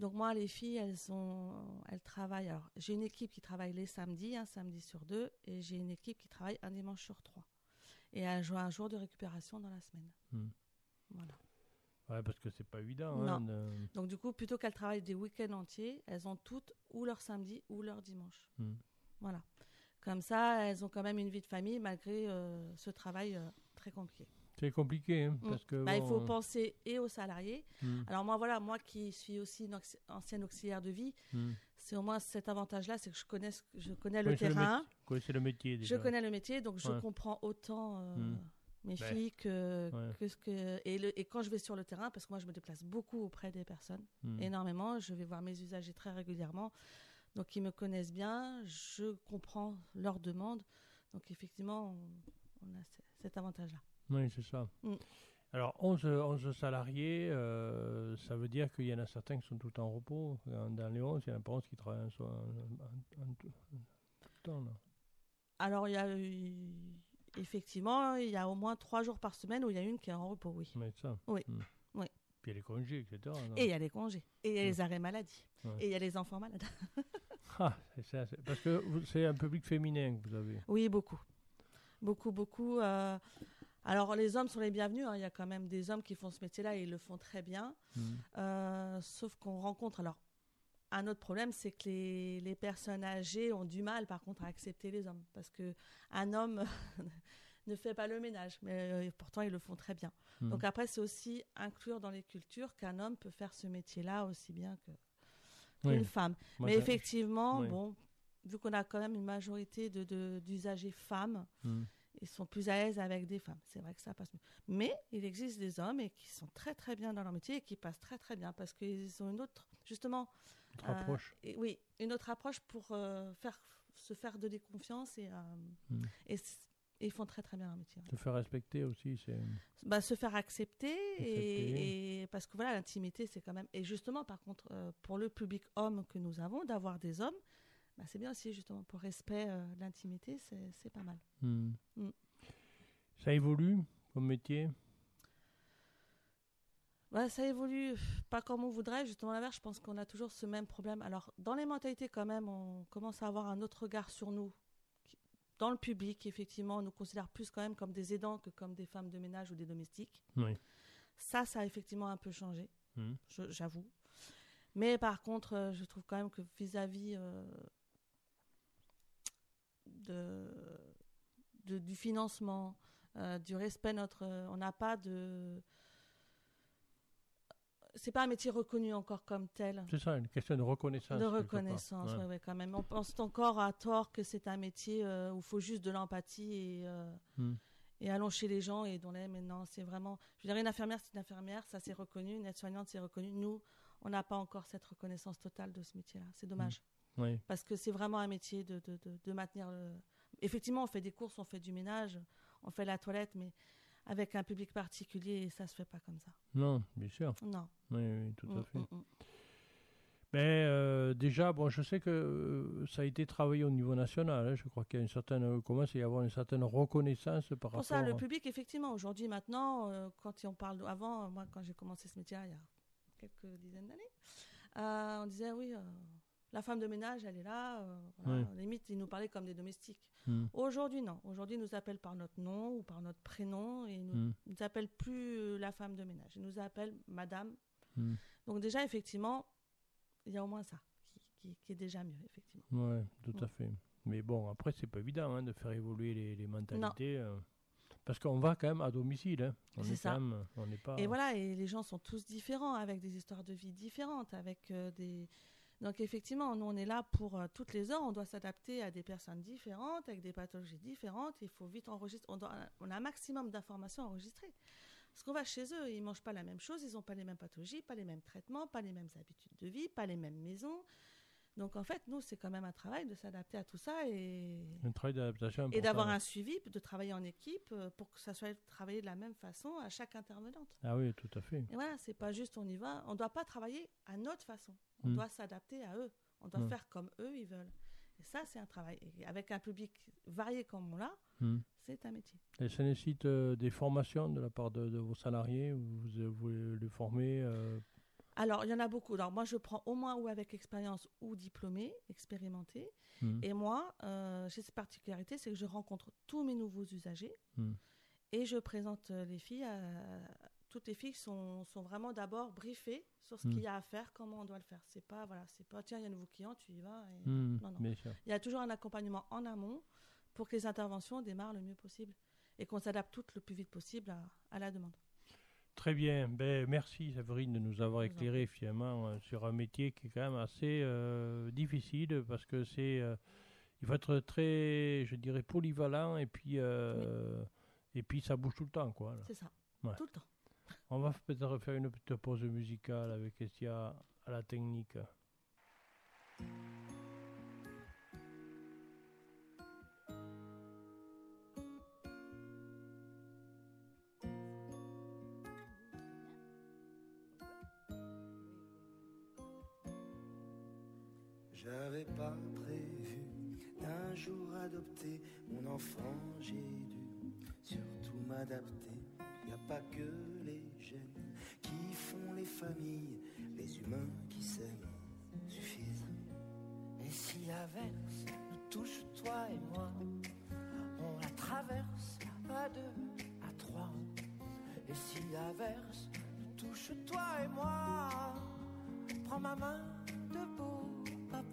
E: Donc, moi, les filles, elles, sont, elles travaillent. Alors, j'ai une équipe qui travaille les samedis, un samedi sur deux, et j'ai une équipe qui travaille un dimanche sur trois et jouer un jour de récupération dans la semaine. Hmm. Voilà.
A: Ouais, parce que c'est pas évident. Hein,
E: Donc du coup, plutôt qu'elles travaillent des week-ends entiers, elles ont toutes ou leur samedi ou leur dimanche. Hmm. Voilà. Comme ça, elles ont quand même une vie de famille malgré euh, ce travail euh, très compliqué.
A: C'est compliqué, hein, mm. parce que...
E: Bah, il faut penser et aux salariés. Mm. Alors moi, voilà, moi qui suis aussi une ancienne auxiliaire de vie, mm. c'est au moins cet avantage-là, c'est que je connais, je connais le terrain.
A: Le le métier
E: déjà. Je connais le métier, donc je comprends autant euh, mes filles que, que ce que... Et, le, et quand je vais sur le terrain, parce que moi je me déplace beaucoup auprès des personnes, énormément, je vais voir mes usagers très régulièrement, donc ils me connaissent bien, je comprends leurs demandes, donc effectivement, on, on a cet avantage-là.
A: Oui, c'est ça. Mm. Alors, 11, 11 salariés, euh, ça veut dire qu'il y en a certains qui sont tout le temps en repos. Dans les 11, il y en a pas 11 qui travaillent en, en, tout temps.
E: Alors, il y a effectivement, il y a au moins 3 jours par semaine où il y a une qui est en repos, oui.
A: Mais ça.
E: Oui. Mm. oui.
A: Puis il y a les congés, etc.
E: Et il y a les congés. Et il y a mm. les arrêts maladie. Et il y a les enfants malades.
A: ah, c'est ça. Parce que c'est un public féminin que vous avez.
E: Oui, beaucoup. Beaucoup, beaucoup. Euh, alors, les hommes sont les bienvenus. Hein. Il y a quand même des hommes qui font ce métier-là et ils le font très bien. Mmh. Euh, sauf qu'on rencontre. Alors, un autre problème, c'est que les, personnes âgées ont du mal, par contre, à accepter les hommes. Parce qu'un homme ne fait pas le ménage, mais euh, pourtant, ils le font très bien. Mmh. Donc, après, c'est aussi inclure dans les cultures qu'un homme peut faire ce métier-là aussi bien qu'une femme. mais effectivement, bon, vu qu'on a quand même une majorité d'usagers de, femmes, mmh ils sont plus à l'aise avec des femmes. C'est vrai que ça passe mieux. Mais il existe des hommes et qui sont très très bien dans leur métier et qui passent très très bien parce qu'ils ont une autre, justement,
A: une autre approche.
E: Euh, oui, une autre approche pour euh, faire se faire donner confiance et, euh, hmm. et, ils font très très bien leur métier.
A: Se faire respecter aussi, c'est.
E: Bah, se faire accepter, Et, parce que voilà l'intimité c'est quand même et justement par contre pour le public homme que nous avons d'avoir des hommes bah, c'est bien aussi, justement, pour respect euh, de l'intimité, c'est pas mal. Hmm.
A: Hmm. Ça évolue comme métier?
E: Bah, ça évolue pas comme on voudrait. Justement, l'inverse, je pense qu'on a toujours ce même problème. Alors, dans les mentalités, quand même, on commence à avoir un autre regard sur nous. Dans le public, effectivement, on nous considère plus quand même comme des aidants que comme des femmes de ménage ou des domestiques.
A: Oui.
E: Ça, ça a effectivement un peu changé, hmm. j'avoue. Mais par contre, euh, je trouve quand même que vis-à-vis euh, de, du financement, euh, du respect. Notre, on n'a pas de. C'est pas un métier reconnu encore comme tel.
A: C'est ça, une question de reconnaissance.
E: De reconnaissance, oui, quand même. On pense encore à tort que c'est un métier euh, où il faut juste de l'empathie et, euh, hmm. et allons chez les gens et dont les. Mais non, c'est vraiment. Je veux dire, une infirmière, c'est une infirmière, ça c'est reconnu. Une aide-soignante, c'est reconnu. Nous, on n'a pas encore cette reconnaissance totale de ce métier-là. C'est dommage. Mmh. Oui. Parce que c'est vraiment un métier de, de, de, maintenir le... Effectivement, on fait des courses, on fait du ménage, on fait la toilette, mais avec un public particulier, ça se fait pas comme ça.
A: Non, bien sûr.
E: Non.
A: Oui, tout à mmh, fait. Mmh, mais euh, déjà, bon, je sais que euh, ça a été travaillé au niveau national. Hein. je crois qu'il y a une certaine, euh, commence à y avoir une certaine reconnaissance par rapport. Pour
E: ça, le public, effectivement, aujourd'hui, maintenant, quand on parle avant, moi, quand j'ai commencé ce métier il y a quelques dizaines d'années, on disait oui, la femme de ménage, elle est là. Limite, ils nous parlaient comme des domestiques. Hmm. Aujourd'hui, non. Aujourd'hui, ils nous appellent par notre nom ou par notre prénom et ils nous, hmm. nous appellent plus la femme de ménage. Ils nous appellent Madame. Hmm. Donc déjà, effectivement il y a au moins ça qui, qui, est déjà mieux, effectivement.
A: Oui, tout à fait. Mais bon, après, c'est pas évident hein, de faire évoluer les, les mentalités. Euh, parce qu'on va quand même à domicile. Hein. C'est ça. on n'est pas...
E: Et voilà, et les gens sont tous différents, avec des histoires de vie différentes, avec euh, des. Donc effectivement, nous on est là pour euh, toutes les heures, on doit s'adapter à des personnes différentes, avec des pathologies différentes, il faut vite enregistrer, on, a un maximum d'informations enregistrées. Parce qu'on va chez eux, ils mangent pas la même chose, ils n'ont pas les mêmes pathologies, pas les mêmes traitements, pas les mêmes habitudes de vie, pas les mêmes maisons. Donc en fait, nous, c'est quand même un travail de s'adapter à tout ça et
A: un travail d'adaptation
E: et d'avoir un suivi, de travailler en équipe euh, pour que ça soit travaillé de la même façon à chaque intervenante.
A: Ah oui, tout à fait.
E: Et voilà, c'est pas juste on y va, on doit pas travailler à notre façon, on hmm. doit s'adapter à eux, on doit hmm. faire comme eux ils veulent. Et ça, c'est un travail. Et avec un public varié comme on l'a, hmm. c'est un métier.
A: Et ça nécessite euh, des formations de la part de, vos salariés Vous, vous les formez euh?
E: Alors, il y en a beaucoup. Alors, moi, je prends au moins ou avec expérience ou diplômé, expérimenté. Hmm. Et moi, euh, j'ai cette particularité, c'est que je rencontre tous mes nouveaux usagers hmm. et je présente les filles à, toutes les filles sont, sont vraiment d'abord briefées sur ce hmm. qu'il y a à faire, comment on doit le faire. C'est pas voilà, c'est pas tiens, il y a un nouveau client, tu y vas.
A: Hmm,
E: non, non. Il y a toujours un accompagnement en amont pour que les interventions démarrent le mieux possible et qu'on s'adapte tout le plus vite possible à, à la demande.
A: Très bien. Ben, merci Séverine de nous avoir éclairé finalement euh, sur un métier qui est quand même assez euh, difficile parce que c'est euh, il faut être très, je dirais, polyvalent et puis et puis ça bouge tout le temps quoi.
E: C'est ça. Tout le temps.
A: On va peut-être faire une petite pause musicale avec Estia à la technique.
F: J'avais pas prévu d'un jour adopter mon enfant, j'ai dû surtout m'adapter. Y a pas que les qui font les familles, les humains qui s'aiment suffisent. Et si l'averse nous touche, toi et moi, on la traverse à deux, à trois. Et si l'averse nous touche, toi et moi, prends ma main de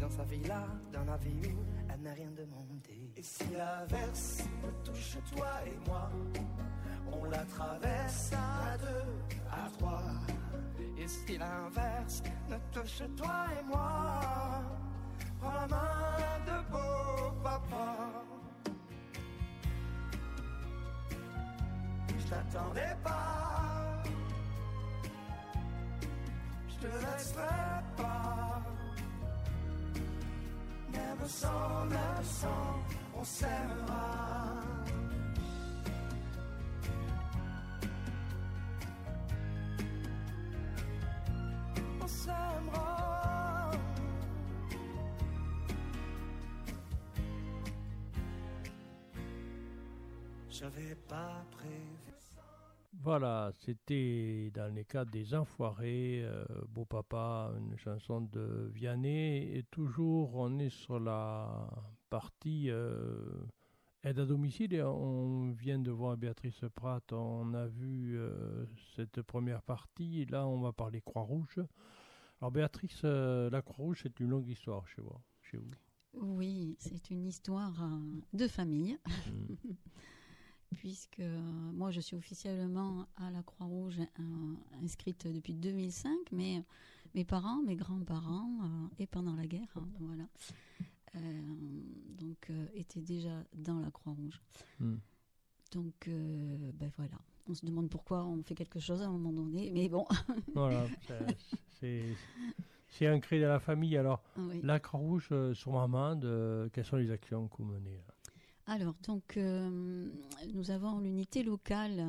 F: dans sa dans la vie où elle n'a rien demandé. Et si l'averse me touche toi et moi, on la traverse à deux, à trois. Et si l'inverse ne touche toi et moi, prends la main de beau papa. Je t'attendais pas, je te laisserai pas. Même sans, même sans, on s'aimera. J'avais pas prévu.
A: Voilà, c'était dans les cas des Enfoirés, euh, Beau Papa, une chanson de Vianney. Et toujours, on est sur la partie euh, aide à domicile. Et on vient de voir Béatrice Pratt, on a vu euh, cette première partie. Et là, on va parler Croix-Rouge. Alors Béatrice, la Croix-Rouge, c'est une longue histoire chez vous. Chez vous.
D: Oui, c'est une histoire de famille. Mm. Puisque moi, je suis officiellement à la Croix-Rouge inscrite depuis 2005, mais mes parents, mes grands-parents, et pendant la guerre, hein, voilà, donc étaient déjà dans la Croix-Rouge. Mm. Donc, ben voilà, on se demande pourquoi on fait quelque chose à un moment donné, mais bon.
A: voilà, c'est ancré dans la famille. Alors, la Croix-Rouge euh, sur Marmande, euh, quelles sont les actions que vous menez
D: Alors, donc, euh, nous avons l'unité locale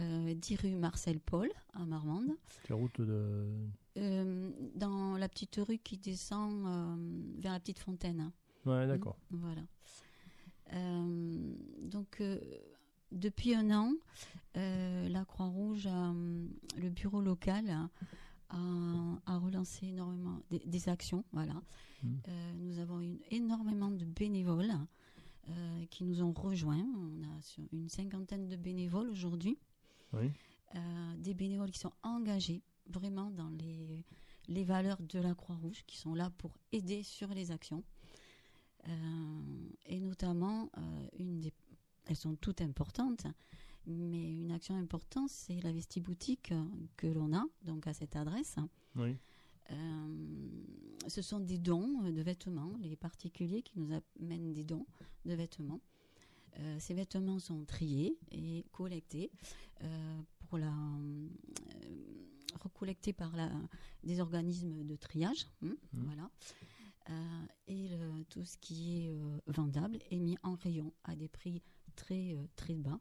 D: euh, 10 rue Marcel Paul à Marmande.
A: Quelle route de.
D: dans la petite rue qui descend vers la petite fontaine.
A: Ouais, d'accord.
D: Voilà. donc, depuis un an, euh, la Croix-Rouge, euh, le bureau local, a, relancé énormément des, actions. Voilà. Mmh. Euh, nous avons eu énormément de bénévoles qui nous ont rejoints. On a une cinquantaine de bénévoles aujourd'hui. des bénévoles qui sont engagés vraiment dans les, les valeurs de la Croix-Rouge, qui sont là pour aider sur les actions. et notamment, une des elles sont toutes importantes, mais une action importante, c'est la vestiboutique que l'on a, donc à cette adresse. Oui. Euh, ce sont des dons de vêtements, les particuliers qui nous amènent des dons de vêtements. Euh, ces vêtements sont triés et collectés euh, pour la recollectés par la, des organismes de triage, hein, mmh. voilà. et tout ce qui est vendable est mis en rayon à des prix très, euh, très bas.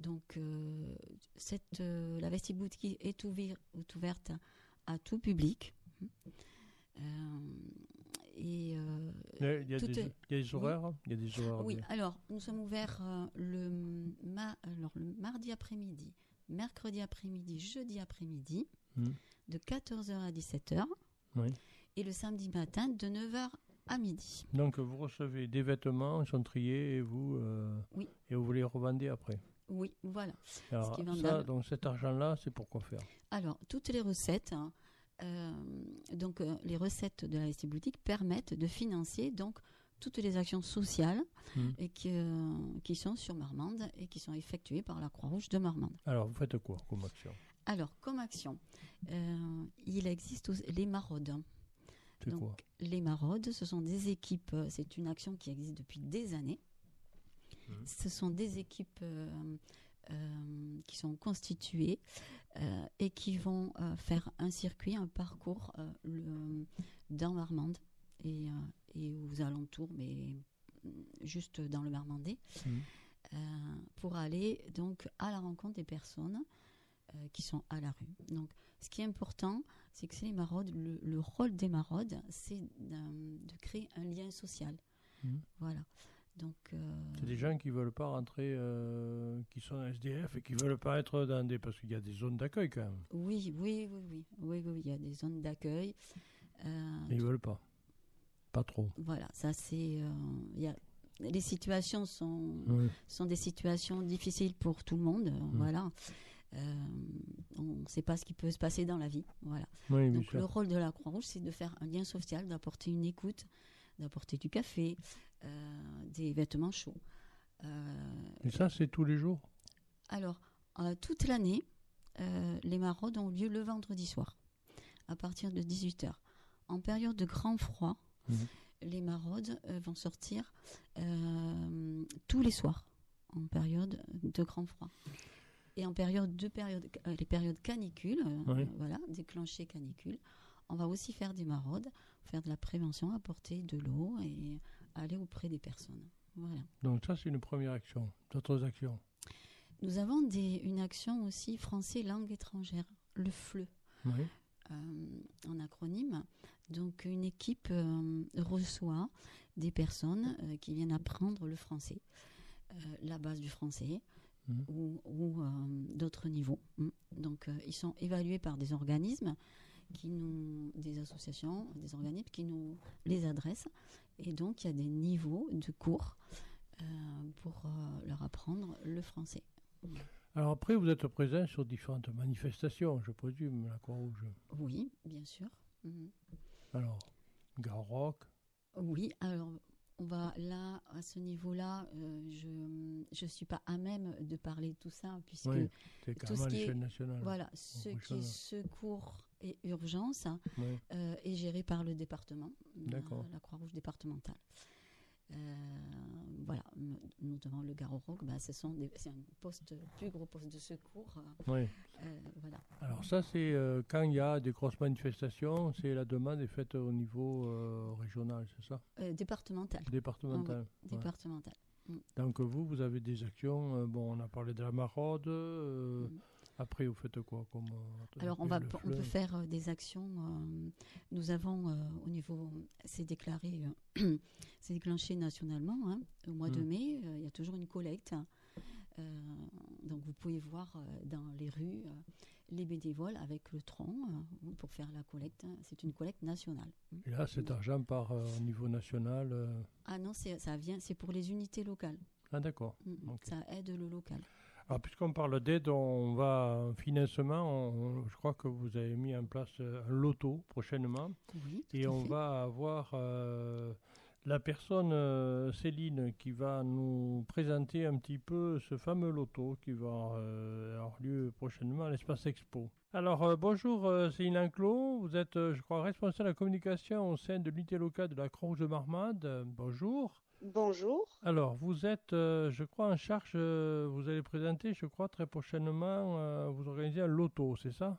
D: Euh, donc, euh, cette, la vestiboutique est, est ouverte à tout public.
A: et, il, y a, des, horaires, il y a des horaires
D: Oui, alors nous sommes ouverts le, alors, le mardi après-midi, mercredi après-midi, jeudi après-midi, hmm. de 14h à 17h. Et le samedi matin de 9h à midi.
A: Donc vous recevez des vêtements, ils sont triés et vous, euh, oui. et vous les revendez après
D: Oui, voilà.
A: donc cet argent-là, c'est pour quoi faire?
D: Alors, toutes les recettes, hein, euh, donc euh, les recettes de la ST Boutique permettent de financer donc toutes les actions sociales mmh. et qui, qui sont sur Marmande et qui sont effectuées par la Croix-Rouge de Marmande.
A: Alors, vous faites quoi comme action?
D: Alors, comme action, il existe les maraudes. Donc, les maraudes, ce sont des équipes, euh, c'est une action qui existe depuis des années. Mmh. Ce sont des équipes euh, euh, qui sont constituées et qui vont faire un circuit, un parcours le, dans Marmande et, et, aux alentours, mais juste dans le Marmandais, mmh. pour aller donc à la rencontre des personnes qui sont à la rue. Donc, ce qui est important, c'est que c'est les maraudes, le, rôle des maraudes, c'est de créer un lien social. Mmh. Voilà. Donc,
A: euh, c'est des gens qui veulent pas rentrer, euh, qui sont SDF et qui veulent pas être dans des, parce qu'il y a des zones d'accueil quand même.
D: Oui, oui, oui, oui, oui, oui, il y a des zones d'accueil.
A: Euh, ils veulent pas, pas trop.
D: Voilà, ça c'est, les situations sont, sont des situations difficiles pour tout le monde, mmh. voilà. Euh, on ne sait pas ce qui peut se passer dans la vie. Voilà. Donc le rôle de la Croix-Rouge, c'est de faire un lien social, d'apporter une écoute, d'apporter du café, euh, des vêtements chauds.
A: Euh, Et ça, c'est tous les jours?
D: Alors, toute l'année, les maraudes ont lieu le vendredi soir, à partir de 18h. En période de grand froid, mhm. les maraudes vont sortir tous les soirs, en période de grand froid. Et en période de période, euh, les périodes canicules, euh, voilà, déclenchées canicules, on va aussi faire des maraudes, faire de la prévention, apporter de l'eau et aller auprès des personnes. Voilà.
A: Donc ça, c'est une première action. D'autres actions
D: Nous avons des, une action aussi français langue étrangère, le FLE. Oui. Euh, en acronyme. Donc une équipe reçoit des personnes qui viennent apprendre le français, la base du français, Mmh. ou, euh, d'autres niveaux. Mmh. Donc, euh, ils sont évalués par des organismes, qui nous, des associations, des organismes qui nous les adressent. Et donc, il y a des niveaux de cours euh, pour leur apprendre le français.
A: Alors après, vous êtes présent sur différentes manifestations, je présume, la Croix-Rouge.
D: Oui, bien sûr. Mhm.
A: Alors, Garoc.
D: Oui, alors on va là, à ce niveau-là, euh, je ne suis pas à même de parler de tout ça, puisque
A: tout ce qui est,
D: voilà, ce qui est secours et urgence hein, euh, est géré par le département, la Croix-Rouge départementale. Euh, voilà, notamment le Garo Rock, bah, c'est un poste, plus gros poste de secours.
A: Euh, voilà. Alors ça, c'est euh, quand il y a des grosses manifestations, c'est la demande est faite au niveau régional, c'est ça?
D: Départemental.
A: Départemental.
D: Départemental.
A: Mm. Donc vous, vous avez des actions, bon, on a parlé de la maraude, mm. Après, vous faites quoi comme,
D: euh, Alors, on, va, on peut faire euh, des actions. Euh, nous avons, au niveau, c'est déclaré, c'est déclenché nationalement. Hein, au mois de hmm. mai, il y a toujours une collecte. donc, vous pouvez voir dans les rues les bénévoles avec le tronc pour faire la collecte. C'est une collecte nationale.
A: Et là, cet argent part au niveau national
D: Ah non, ça vient, c'est pour les unités locales.
A: Ah d'accord.
D: Mm, ça aide le local.
A: Alors, puisqu'on parle d'aide, on va financement. je crois que vous avez mis en place euh, un loto prochainement.
D: Oui,
A: et on va avoir euh, la personne, euh, Céline, qui va nous présenter un petit peu ce fameux loto qui va avoir lieu prochainement à l'Espace Expo. Alors, bonjour Céline Inclos, vous êtes, je crois, responsable de la communication au sein de l'unité locale de la Croix-Rouge de Marmande. bonjour.
G: Bonjour.
A: Alors, vous êtes, euh, je crois, en charge, euh, vous allez présenter, je crois, très prochainement, euh, vous organisez un loto, c'est ça?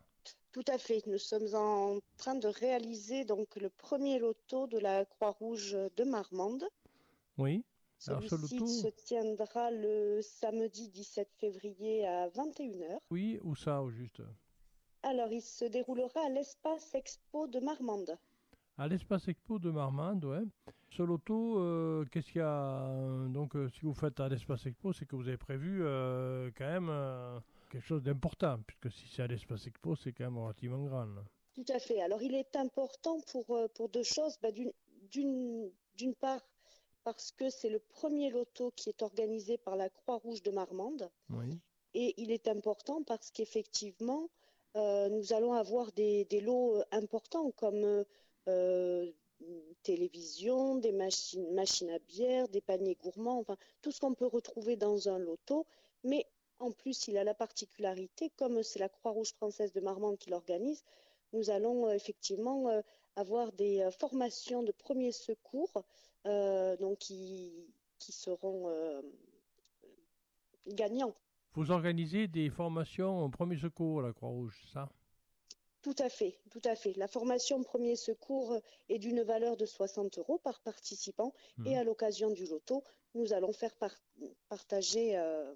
G: Tout à fait. Nous sommes en train de réaliser donc le premier loto de la Croix-Rouge de Marmande.
A: Oui.
G: Celui-ci se tiendra le samedi 17 février à 21h.
A: Oui, où ça, au juste?
G: Alors, il se déroulera à l'espace expo de Marmande.
A: À l'espace expo de Marmande, ouais. Ce loto, euh, qu'est-ce qu'il y a euh, Donc, euh, si vous faites à l'espace expo, c'est que vous avez prévu quand même quelque chose d'important, puisque si c'est à l'espace expo, c'est quand même relativement grand.
G: Tout à fait. Alors, il est important pour, pour deux choses. Bah, d'une part, parce que c'est le premier loto qui est organisé par la Croix-Rouge de Marmande.
A: Oui.
G: Et il est important parce qu'effectivement, nous allons avoir des, des lots importants comme télévision, des machines, à bière, des paniers gourmands, enfin tout ce qu'on peut retrouver dans un loto. Mais en plus, il a la particularité, comme c'est la Croix-Rouge française de Marmande qui l'organise, nous allons euh, effectivement euh, avoir des euh, formations de premiers secours donc qui, qui seront gagnants.
A: Vous organisez des formations en premier secours à la Croix-Rouge, ça?
G: Tout à fait, tout à fait. La formation premier secours est d'une valeur de 60 euros par participant mmh. et à l'occasion du loto, nous allons faire partager, euh,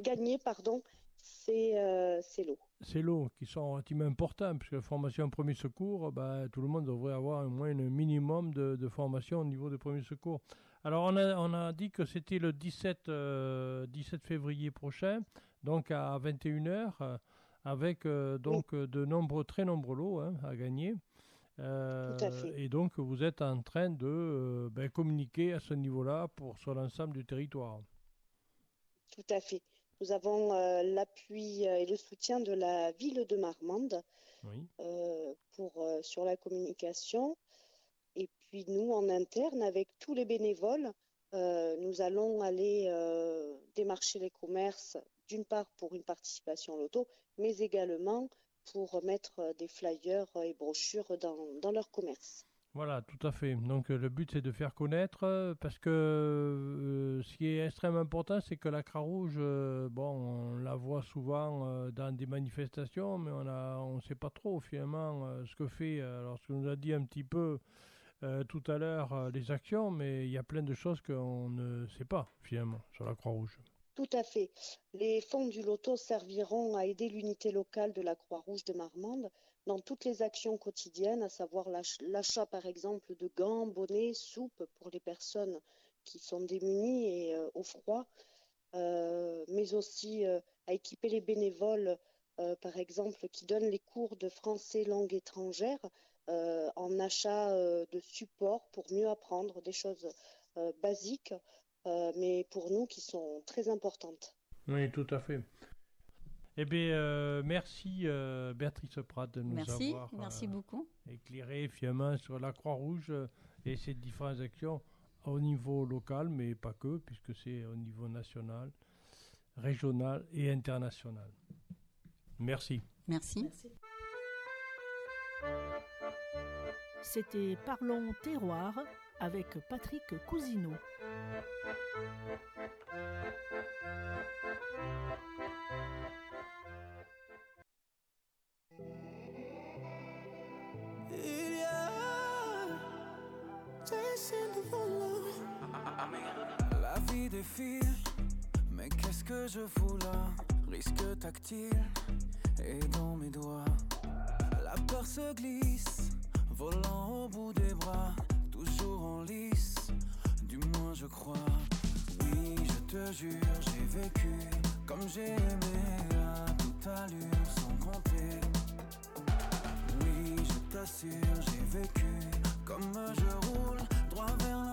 G: gagner, pardon, ces, euh, ces lots.
A: Ces lots qui sont relativement importants, puisque la formation premier secours, bah, tout le monde devrait avoir au moins un minimum de, formation au niveau de premier secours. Alors on a, on a dit que c'était le 17, 17 euh, février prochain, donc à 21h avec euh, donc euh, de nombreux, très nombreux lots hein, à gagner.
G: Euh,
A: et donc vous êtes en train de ben, communiquer à ce niveau-là pour sur l'ensemble du territoire.
G: Tout à fait. Nous avons l'appui et le soutien de la ville de Marmande pour, sur la communication. Et puis nous, en interne, avec tous les bénévoles, nous allons aller démarcher les commerces d'une part pour une participation au loto, mais également pour mettre des flyers et brochures dans, leur commerce.
A: Voilà, tout à fait. Donc le but c'est de faire connaître parce que euh, ce qui est extrêmement important c'est que la Croix-Rouge, euh, bon, on la voit souvent euh, dans des manifestations, mais on a, on sait pas trop finalement ce que fait. Alors ce que nous a dit un petit peu tout à l'heure les actions, mais il y a plein de choses qu'on ne sait pas finalement sur la Croix-Rouge.
G: Tout à fait. Les fonds du loto serviront à aider l'unité locale de la Croix-Rouge de Marmande dans toutes les actions quotidiennes, à savoir l'achat par exemple de gants, bonnets, soupes pour les personnes qui sont démunies et euh, au froid, euh, mais aussi euh, à équiper les bénévoles, par exemple, qui donnent les cours de français langue étrangère en achat de support pour mieux apprendre des choses basiques mais pour nous qui sont très importantes.
A: Oui, tout à fait. Eh bien, euh, merci euh, Béatrice Prat de nous avoir
D: merci beaucoup.
A: éclairé fièrement sur la Croix-Rouge et ses différentes actions au niveau local, mais pas que, puisque c'est au niveau national, régional et international. Merci.
D: Merci. merci.
H: C'était Parlons Terroir avec Patrick Cousineau.
I: La vie défile, mais qu'est-ce que je fous là? Risque tactile et dans mes doigts. La peur se glisse, volant au bout des bras, toujours en lice, du moins je crois. Oui, je te jure, j'ai vécu comme j'ai aimé à toute allure sans compter. Oui, je t'assure, j'ai vécu comme je roule droit vers la